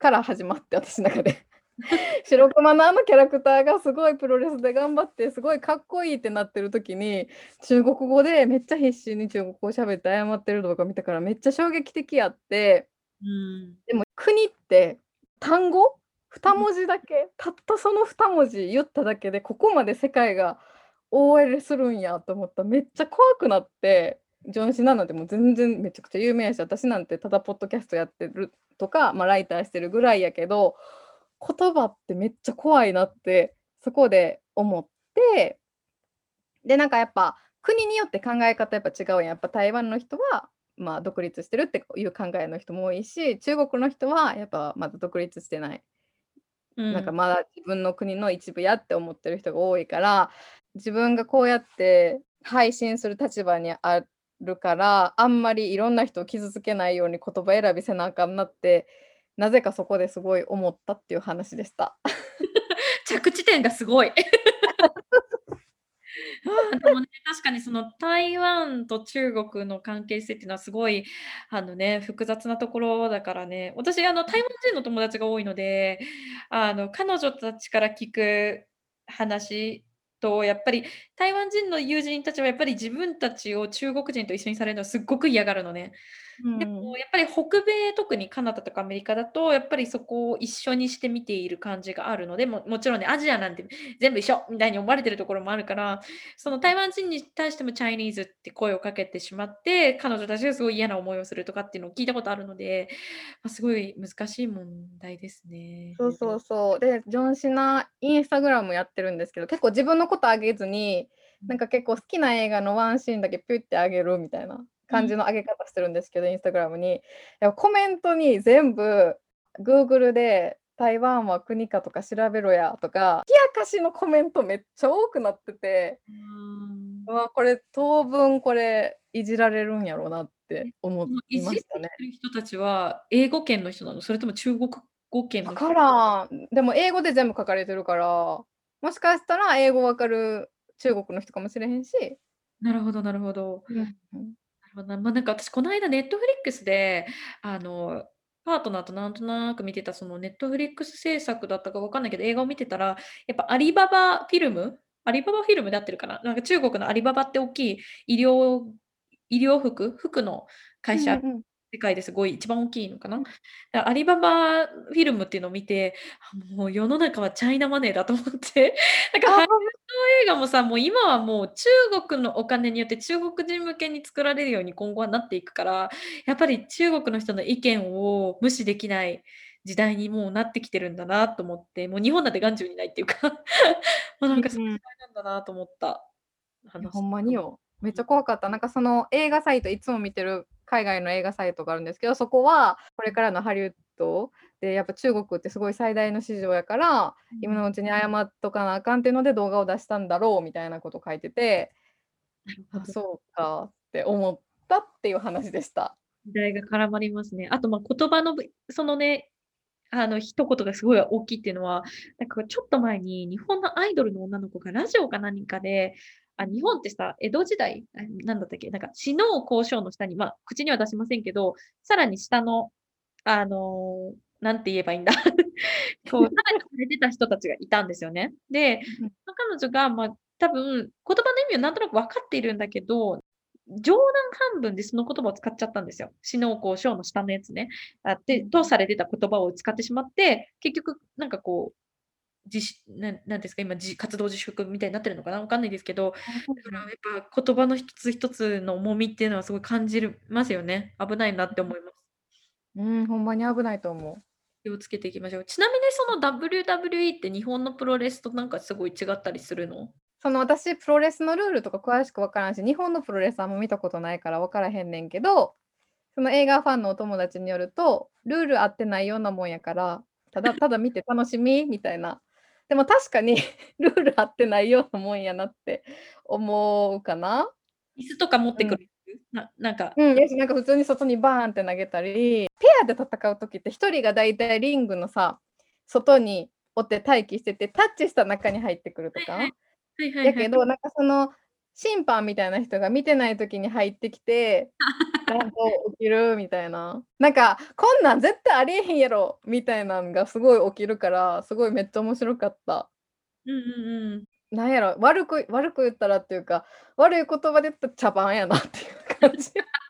から始まって私の中で 白熊のあのキャラクターがすごいプロレスで頑張ってすごいかっこいいってなってる時に中国語でめっちゃ必死に中国語喋って謝ってる動画見たからめっちゃ衝撃的やって、うん、でも国って単語？2文字だけ？たったその2文字言っただけでここまで世界が OL するんやと思った。らめっちゃ怖くなってジョン・シナなんてもう全然めちゃくちゃ有名やし私なんてただポッドキャストやってるとか、まあ、ライターしてるぐらいやけど言葉ってめっちゃ怖いなってそこで思ってでなんかやっぱ国によって考え方やっぱ違うやん。やっぱ台湾の人はまあ独立してるっていう考えの人も多いし中国の人はやっぱまだ独立してない。なんかまだ自分の国の一部やって思ってる人が多いから自分がこうやって配信する立場にあるからあんまりいろんな人を傷つけないように言葉選びせなあかんなってなぜかそこですごい思ったっていう話でした。着地点がすごい。でもね、確かにその台湾と中国の関係性っていうのはすごいあのね、複雑なところだからね。私あの台湾人の友達が多いので、あの彼女たちから聞く話と、やっぱり台湾人の友人たちはやっぱり自分たちを中国人と一緒にされるのはすっごく嫌がるのね。でもやっぱり北米、特にカナダとかアメリカだと、やっぱりそこを一緒にして見ている感じがあるので、ももちろんね、アジアなんて全部一緒みたいに思われてるところもあるから、その台湾人に対してもチャイニーズって声をかけてしまって、彼女たちがすごい嫌な思いをするとかっていうのを聞いたことあるので、まあ、すごい難しい問題ですね。そうそうそう。で、ジョン・シナ、インスタグラムやってるんですけど、結構自分のことあげずに、なんか結構好きな映画のワンシーンだけピュッてあげるみたいな感じの上げ方してるんですけど、インスタグラムに。コメントに全部 Google で台湾は国かとか調べろやとか、冷やかしのコメントめっちゃ多くなってて、うわ、これ当分これいじられるんやろうなって思いましたね。い人たちは英語圏の人なの？それとも中国語圏の人からでも英語で全部書かれてるから、もしかしたら英語わかる中国の人かもしれへんし。なるほどなるほど。うんほどな。ま、なんか私この間ネットフリックスで、あの、パートナーとなんとなく見てたそのネットフリックス制作だったかわかんないけど、映画を見てたら、やっぱアリババフィルム？アリババフィルムで合ってるかななんか中国のアリババって大きい医療医療服？服の会社。世界ですごい一番大きいのかな？アリババフィルムっていうのを見て、もう世の中はチャイナマネーだと思って、なんかハリウッド映画もさ、もう今はもう中国のお金によって中国人向けに作られるように今後はなっていくから、やっぱり中国の人の意見を無視できない時代にもうなってきてるんだなと思って、もう日本なんて眼中にないっていうか、ま、なんかそういう時代なんだなと思った。ほんまによ。めっちゃ怖かった。なんかその映画サイトいつも見てる海外の映画サイトがあるんですけどそこはこれからのハリウッドでやっぱ中国ってすごい最大の市場やから、今のうちに謝っとかなあかんっていうので動画を出したんだろうみたいなこと書いててあそうかって思ったっていう話でした。時代が絡まりますね。あとまあ言葉のそのねあの一言がすごい大きいっていうのは、なんかちょっと前に日本のアイドルの女の子がラジオか何かで、あ日本ってさ、江戸時代、なんだったっけ、なんか、死の交渉の下に、まあ、口には出しませんけど、さらに下の、あのー、なんて言えばいいんだ こう、さらにされてた人たちがいたんですよね。で、彼女が、まあ、多分、言葉の意味をなんとなく分かっているんだけど、冗談半分でその言葉を使っちゃったんですよ。死の交渉の下のやつね。あって、とされてた言葉を使ってしまって、結局、なんかこう、自ななんですか、今じ活動自粛みたいになってるのかな、わかんないですけど、だからやっぱ言葉の一つ一つの重みっていうのはすごい感じるますよね。危ないなって思います。うん、ほんまに危ないと思う。気をつけていきましょう。ちなみにその WWE って日本のプロレスとなんかすごい違ったりするの？その私プロレスのルールとか詳しく分からんし、日本のプロレスあんま見たことないから分からへんねんけど、その映画ファンのお友達によると、ルール合ってないようなもんやから、ただただ見て楽しみみたいなでも確かに ルール合ってないようなもんやなって思うかな。椅子とか持ってくる、うん、ななんか。うん、なんか普通に外にバーンって投げたり、ペアで戦う時って1人がだいたいリングのさ、外におって待機してて、タッチした中に入ってくるとか。はいはいはい、やけど、なんかその審判みたいな人が見てない時に入ってきて、ちゃんと起きるみたいな。なんか、こんなん絶対ありえへんやろみたいなのがすごい起きるから、すごいめっちゃ面白かった。うんうんうん。なんやろ、悪く悪く言ったらっていうか、悪い言葉で言ったら茶番やなっていう感じ。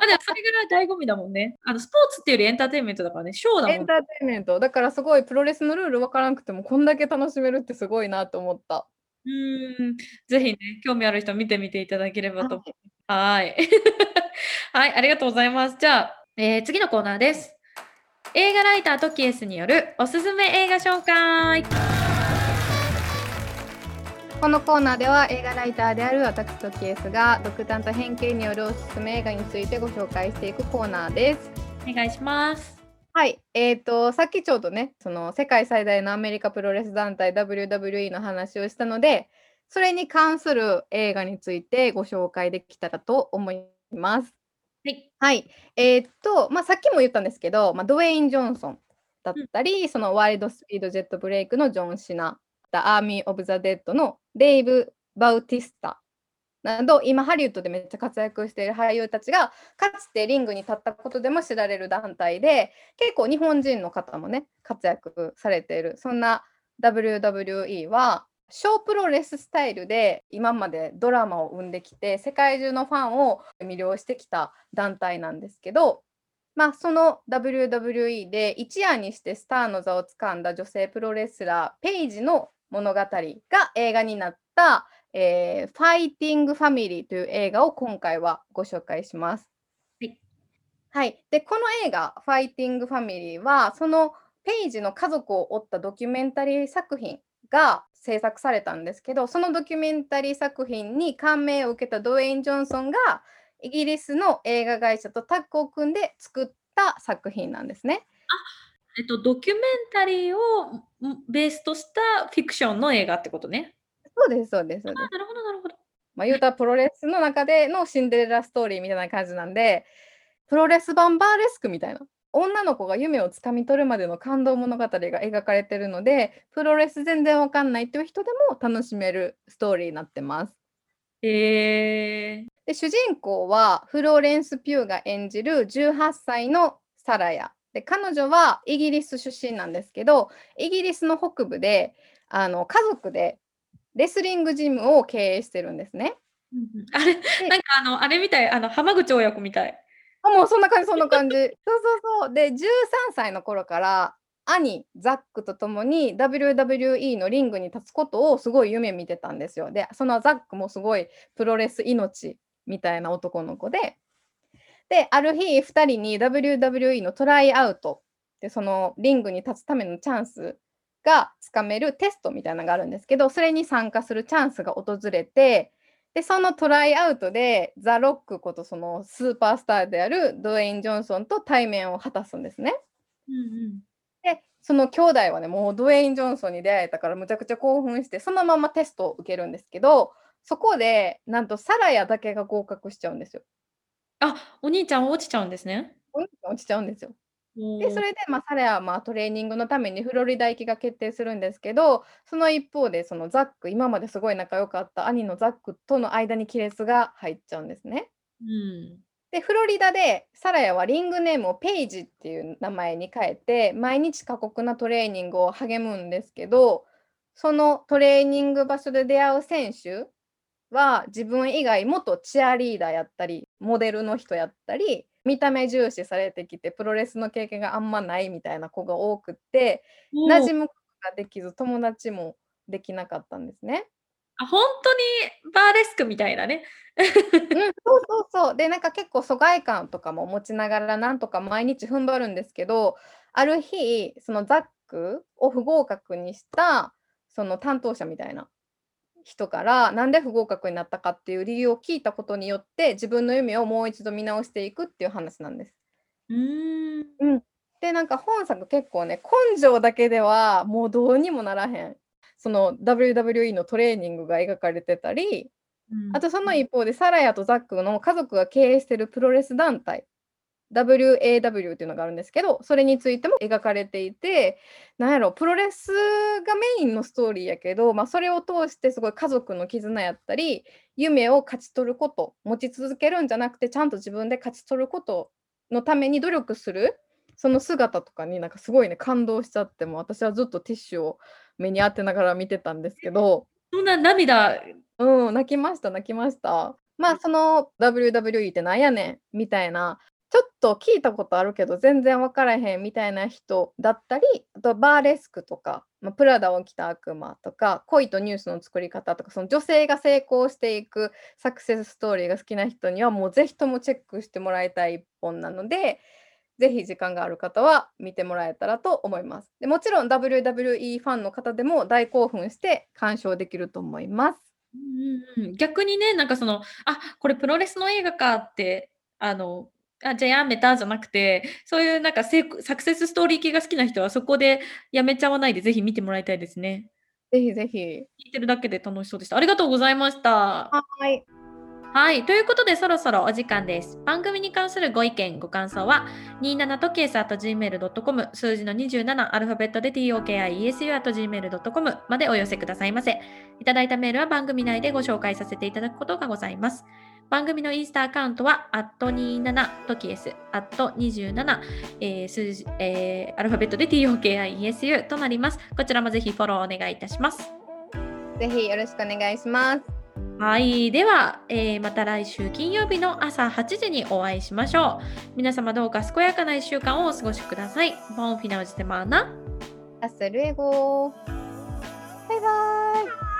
あでもそれぐらい醍醐味だもんね。あのスポーツっていうよりエンターテインメントだからね、ショーだもん。エンターテインメント。だからすごいプロレスのルール分からなくても、こんだけ楽しめるってすごいなと思った。うん、ぜひね、興味ある人見てみていただければと思います。はい。はい、ありがとうございます。じゃあ、えー、次のコーナーです。映画ライタートキエスによるおすすめ映画紹介。このコーナーでは映画ライターである私トキエスが独断と偏見によるおすすめ映画についてご紹介していくコーナーです。お願いします。はい、えーと、さっきちょうどね、その世界最大のアメリカプロレス団体 WWE の話をしたので、それに関する映画についてご紹介できたらと思います。はい。はい。えー、っと、まあ、さっきも言ったんですけど、まあ、ドウェイン・ジョンソンだったり、うん、そのワイルドスピードジェットブレイクのジョン・シナ、アーミー・オブ・ザ・デッドのデイブ・バウティスタなど今ハリウッドでめっちゃ活躍している俳優たちがかつてリングに立ったことでも知られる団体で結構日本人の方もね活躍されている。そんな WWE は小プロレススタイルで今までドラマを生んできて世界中のファンを魅了してきた団体なんですけど、まあ、その WWE で一夜にしてスターの座をつかんだ女性プロレスラーペイジの物語が映画になった「えー、ファイティング・ファミリー」という映画を今回はご紹介します。はい、はい、でこの映画「ファイティング・ファミリーは」そのペイジの家族を追ったドキュメンタリー作品が制作されたんですけどそのドキュメンタリー作品に感銘を受けたドウェイン・ジョンソンがイギリスの映画会社とタッグを組んで作った作品なんですね。あえっと、ドキュメンタリーをベースとしたフィクションの映画ってことね。そうです、そうです、そうです。なるほど、なるほど。まあ、言うたらプロレスの中でのシンデレラストーリーみたいな感じなんで、プロレス版バーレスクみたいな。女の子が夢をつかみ取るまでの感動物語が描かれてるので、プロレス全然わかんないっていう人でも楽しめるストーリーになってます。えー、で主人公はフローレンス・ピューが演じる18歳のサラヤ。で彼女はイギリス出身なんですけど、イギリスの北部であの家族でレスリングジムを経営してるんですね。あれ、なんかあの、あれみたい、あの浜口親子みたい。あもうそんな感じ、そんな感じ。そうそうそう。で、13歳の頃から兄ザックと共に WWE のリングに立つことをすごい夢見てたんですよ。で、そのザックもすごいプロレス命みたいな男の子で、で、ある日、2人に WWE のトライアウトで、そのリングに立つためのチャンスがつかめるテストみたいなのがあるんですけど、それに参加するチャンスが訪れて、で、そのトライアウトで、ザ・ロックことそのスーパースターであるドウェイン・ジョンソンと対面を果たすんですね。うんうん、で、その兄弟はね、もうドウェイン・ジョンソンに出会えたからむちゃくちゃ興奮して、そのままテストを受けるんですけど、そこで、なんとサラヤだけが合格しちゃうんですよ。あ、お兄ちゃん落ちちゃうんですね。お兄ちゃん落ちちゃうんですよ。で、それで、まあ、サラヤは、まあ、トレーニングのためにフロリダ行きが決定するんですけど、その一方で、そのザック、今まですごい仲良かった兄のザックとの間に亀裂が入っちゃうんですね。うん。で、フロリダでサラヤはリングネームをペイジっていう名前に変えて、毎日過酷なトレーニングを励むんですけど、そのトレーニング場所で出会う選手は自分以外元チアリーダーやったりモデルの人やったり見た目重視されてきてプロレスの経験があんまないみたいな子が多くって馴染むことができず友達もできなかったんですね。あ本当にバーレスクみたいなね。うん、そうそうそう。でなんか結構疎外感とかも持ちながらなんとか毎日踏ん張るんですけどある日そのザックを不合格にしたその担当者みたいな人からなんで不合格になったかっていう理由を聞いたことによって自分の夢をもう一度見直していくっていう話なんです。うーん。うん、でなんか本作結構ね根性だけではもうどうにもならへんその WWE のトレーニングが描かれてたり、うん、あとその一方でサラヤとザックの家族が経営してるプロレス団体 WAW っていうのがあるんですけど、それについても描かれていて、なんやろ、プロレスがメインのストーリーやけど、まあ、それを通してすごい家族の絆やったり、夢を勝ち取ること、持ち続けるんじゃなくて、ちゃんと自分で勝ち取ることのために努力する、その姿とかになんかすごいね、感動しちゃっても、私はずっとティッシュを目に当てながら見てたんですけど、そんな涙うん、泣きました、泣きました。まあその WWE ってなんやねんみたいなちょっと聞いたことあるけど全然分からへんみたいな人だったりあとバーレスクとか、まあ、プラダを着た悪魔とか恋とニュースの作り方とかその女性が成功していくサクセスストーリーが好きな人にはもうぜひともチェックしてもらいたい一本なのでぜひ時間がある方は見てもらえたらと思います。でもちろん WWE ファンの方でも大興奮して鑑賞できると思います。うん、逆にねなんかそのあこれプロレスの映画かってあのあ、じゃあやめたじゃなくて、そういうなんかサクセスストーリー系が好きな人はそこでやめちゃわないでぜひ見てもらいたいですね。ぜひぜひ。聞いてるだけで楽しそうでした。ありがとうございました。はい。はい。ということで、そろそろお時間です。番組に関するご意見、ご感想は、27とケース gmail.com、数字の27、アルファベットで tokiesu gmail.com までお寄せくださいませ。いただいたメールは番組内でご紹介させていただくことがございます。番組のインスタアカウントは、アット27トキエス、アット27、えー、数字、えー、アルファベットで TOKIESU となります。こちらもぜひフォローお願いいたします。ぜひよろしくお願いします。はい。では、えー、また来週金曜日の朝8時にお会いしましょう。皆様どうか健やかな1週間をお過ごしください。ボンフィナウジテマーナ。Hasta luego. Bye bye.